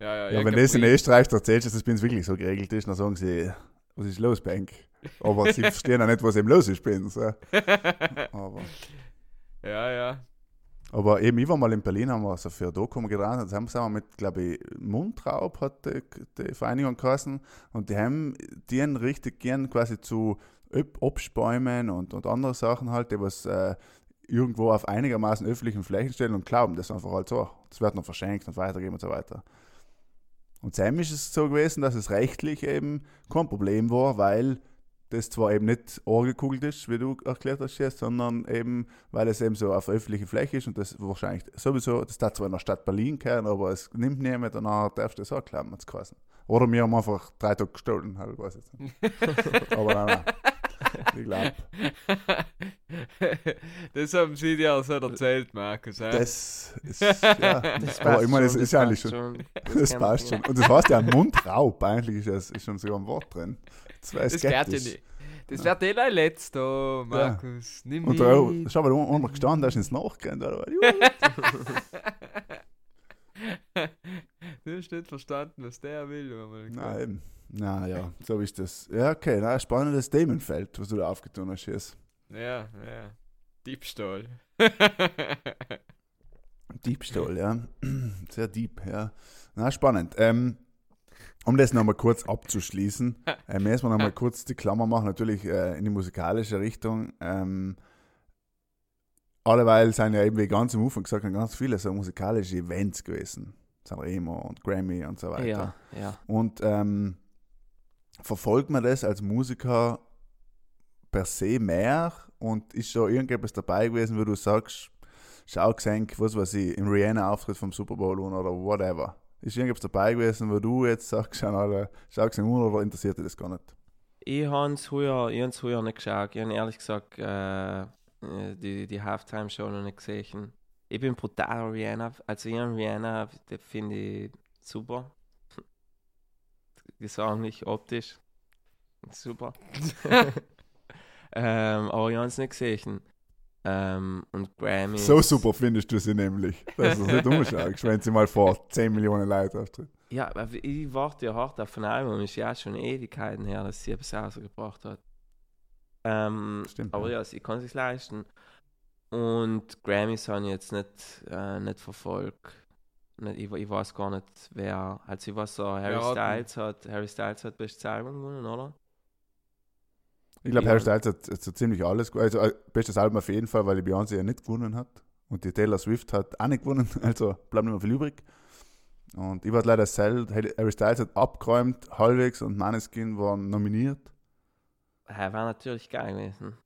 Ja, ja, Ja, wenn das in Österreich erzählst, dass das bei uns wirklich so geregelt ist, dann sagen sie, was ist los, Bank? Aber sie *laughs* verstehen auch nicht, was eben los ist bei uns. ja. *laughs* Aber, ja, ja. Aber eben, ich war mal in Berlin, haben wir so für ein Doku gedreht, und haben wir mit, glaube ich, Mundraub hat die, die Vereinigung geheißen, und die haben die richtig gern quasi zu Ob- Obstbäumen und, und andere Sachen halt, die was äh, irgendwo auf einigermaßen öffentlichen Flächen stellen und glauben das einfach halt so. Das wird noch verschenkt und weitergeben und so weiter. Und Sam ist es so gewesen, dass es rechtlich eben kein Problem war, weil das zwar eben nicht angekugelt ist, wie du erklärt hast jetzt, sondern eben, weil es eben so auf öffentlicher Fläche ist und das wahrscheinlich sowieso, das darf zwar in der Stadt Berlin kehren, aber es nimmt niemand und dann darfst du das auch klappen, hat's geheißen. Oder wir haben einfach drei Tage gestohlen, halt, weiß ich nicht. *laughs* aber nein, nein. Ich glaube, das haben sie dir so erzählt, Markus. hä? das ist, ja, *laughs* Das aber ich meine, es schon, ist ja eigentlich passt schon, *laughs* Das, das passt schon. Und das heißt ja Mundraub, eigentlich ist, es, ist schon sogar ein Wort drin. Das wäre das ja nicht. Das wird eh dein letzter, Markus. Nimm Und da, schau mal, da unten gestanden, da ist ins Nachgehen. Oder? *laughs* du hast nicht verstanden, was der will. Nein, eben. Na ja, so ist das. Ja, okay, na, spannendes Themenfeld, was du da aufgetan hast jetzt. Ja, ja. Diebstahl. *laughs* Diebstahl, ja. *clears throat* Sehr deep, ja. Na, spannend. Ähm, um das nochmal kurz abzuschließen, äh, müssen wir nochmal kurz die Klammer machen, natürlich äh, in die musikalische Richtung. Ähm, alleweil sind ja eben, wie ganz am Anfang gesagt haben, ganz viele so musikalische Events gewesen. Sanremo und Grammy und so weiter. Ja, ja. Und ähm, verfolgt man das als Musiker per se mehr und ist schon irgendetwas dabei gewesen, wo du sagst, schau gesehen, was weiß ich, im Rihanna-Auftritt vom Super Bowl oder whatever. Ist irgendetwas dabei gewesen, wo du jetzt sagst, schau, gesehen oder interessiert dich das gar nicht? Ich habe es früher, ich früher nicht geschaut. Ich habe ehrlich gesagt äh, äh, die, die Halftime-Show noch nicht gesehen. Ich bin brutal Rihanna. Also ich Rihanna, finde ich super. Gesanglich, optisch. Super. *laughs* ähm, aber ich habe es nicht gesehen. Ähm, und Grammy. So super findest du sie nämlich, dass du es nicht umschaust, wenn sie mal vor 10 Millionen Leuten auftritt. Ja, aber ich warte ja hart auf ein Album. Ist ja schon Ewigkeiten her, dass sie etwas rausgebracht hat. Ähm, Stimmt, aber ja. ja, sie kann sich leisten. Und Grammys habe ich jetzt nicht, äh, nicht verfolgt. Nicht, ich, ich weiß gar nicht, wer. Also ich weiß so, Harry hat Styles hat Harry Styles hat bestes Album gewonnen, oder? Ich glaube, Ja. Harry Styles hat, so ziemlich alles gewonnen. Also, äh, bestes Album auf jeden Fall, weil die Beyoncé ja nicht gewonnen hat. Und die Taylor Swift hat auch nicht gewonnen. *laughs* Also bleibt nicht mehr viel übrig. Und ich war leider selten. Harry Styles hat abgeräumt, halbwegs, und Maneskin waren nominiert. Ja, war natürlich geil gewesen.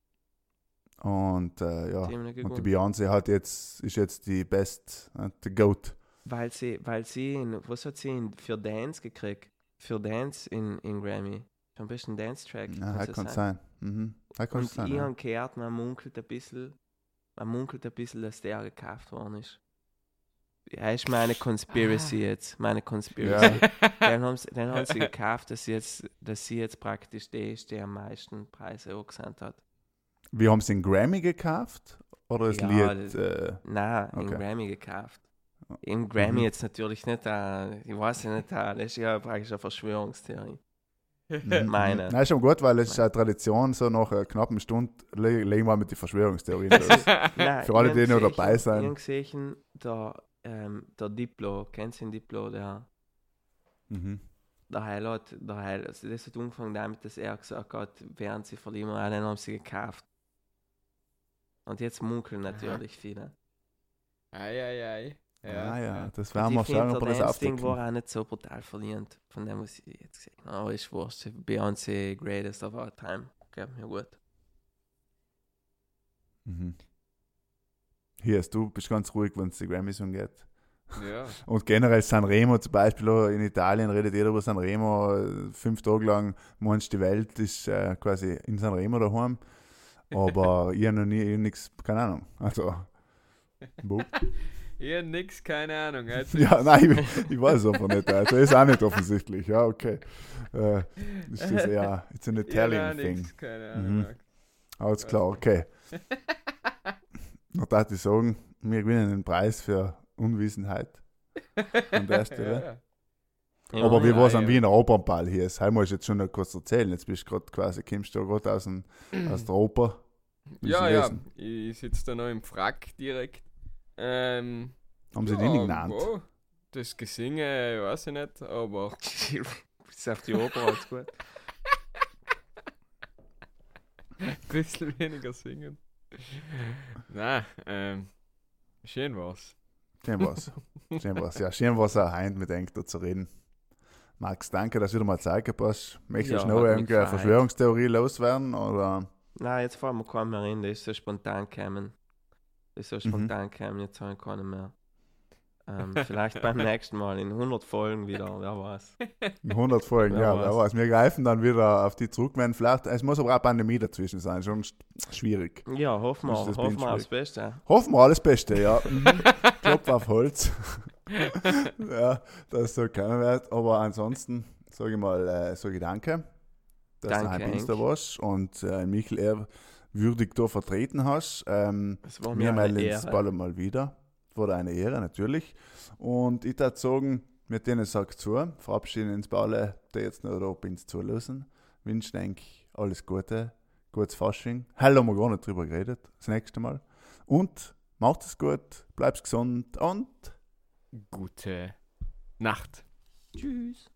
Und äh, ja. Und die. Beyoncé hat jetzt, ist jetzt die Best, äh, die Goat. Weil sie, weil sie, in, was hat sie in, für Dance gekriegt? Für Dance in, in Grammy. Am besten Dance-Track. Ja, das kann sein. sein. Mhm. Das kann Und sein. ich Ja. habe gehört, man munkelt ein bisschen, man munkelt ein bisschen, dass der gekauft worden ist. Ja, ist meine Conspiracy jetzt, meine Conspiracy. *laughs* Dann haben sie, dann haben sie *laughs* gekauft, dass sie jetzt, dass sie jetzt praktisch die ist, die am meisten Preise angesandt hat. Wir haben sie in Grammy gekauft? Oder das Ja, Lied? Äh, Nein, in Okay. Grammy gekauft. Im Grammy Mhm. jetzt natürlich nicht, äh, ich weiß ja nicht, äh, das ist ja praktisch eine Verschwörungstheorie. Meine. Nein, ist schon gut, weil es ist eine Tradition, so nach einer knappen Stunde le legen wir mit den Verschwörungstheorien *laughs* los. Nein, Für alle, die noch dabei sind. Ich habe gesehen, der, ähm, der Diplo, kennst du den Diplo, der, mhm. der Heil hat, der Heil, also das hat angefangen damit, dass er gesagt hat, während sie verlieren, einen haben sie gekauft. Und jetzt munkeln natürlich viele. Eieiei. Ja, ah ja, ja. das werden wir ich schauen, ob wir das das Ding aufdecken. war auch nicht so brutal verlierend, von dem, was ich jetzt gesehen habe. Aber ist wurscht, Beyoncé, greatest of all time, geht mir gut. Mhm. Hier, du bist ganz ruhig, wenn es die Grammys umgeht. ja. *laughs* Und generell Sanremo zum Beispiel, auch in Italien redet jeder über Sanremo. Fünf Tage lang meinst die Welt ist äh, quasi in Sanremo daheim. Aber habe noch nie nichts, keine Ahnung. Also? Ich hab nix, keine Ahnung. Also *laughs* ja, nein, ich, ich weiß einfach nicht. Also, ist auch nicht offensichtlich. Ja, okay. Äh, ist das eher, it's an *laughs* Italian auch thing. nix, keine Ahnung. Mhm. Alles klar, okay. *laughs* Noch darf ich sagen, wir gewinnen den Preis für Unwissenheit an der Stelle. Ja, Aber wie ja, war es am ja. Wiener Opernball hier? Das musst du jetzt schon noch kurz erzählen. Jetzt bist du gerade quasi, kommst du gerade aus, dem- aus der Oper. Ja, ist ja. Ich sitze da noch im Frack direkt. Ähm, Haben sie nicht genannt? wo? Das Gesinge, weiß ich nicht, aber *laughs* Bis auf die Oper alles gut. ein bisschen weniger singen. Nein, ähm, schön war's. Schön war's. Schön war's. Ja, schön war's auch heim mit eng zu reden. Max, danke, dass du wieder mal Zeit gehabt hast. Möchtest du Ja, noch irgendeine. Verschwörungstheorie loswerden? Oder? Nein, jetzt fallen mir keinen mehr rein, der ist so spontan gekommen. Der ist so Mhm. spontan gekommen, jetzt habe ich keinen mehr. Ähm, vielleicht beim *laughs* nächsten Mal in 100 Folgen wieder, wer weiß. In 100 Folgen, Wer ja, wer weiß. weiß. Wir greifen dann wieder auf die zurück, wenn vielleicht, es muss aber auch Pandemie dazwischen sein, schon sch- schwierig. Ja, hoffen Das wir, das hoffen wir aufs Beste. Hoffen wir alles Beste, ja. Mhm. *laughs* Klopf auf Holz. *laughs* ja, dass es so keiner wird. Aber ansonsten sage ich mal, äh, sage ich danke, dass Danke, du ein. Insta warst und äh, Michael ehrwürdig da vertreten hast. Ähm, Es war wir mir eine Ehre. bald mal wieder. Wurde eine Ehre, natürlich. Und ich würde sagen, mit denen sagt zu, verabschieden uns bei alle, die jetzt noch da bin, zulassen. Wünschen eigentlich alles Gute, gutes Fasching. Heute haben wir gar nicht drüber geredet, das nächste Mal. Und macht es gut, bleibt gesund und Gute Nacht. Tschüss.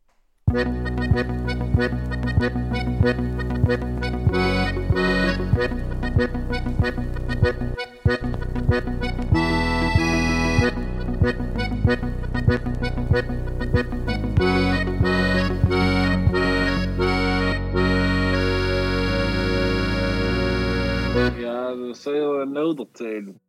Ja, dat nodig zijn.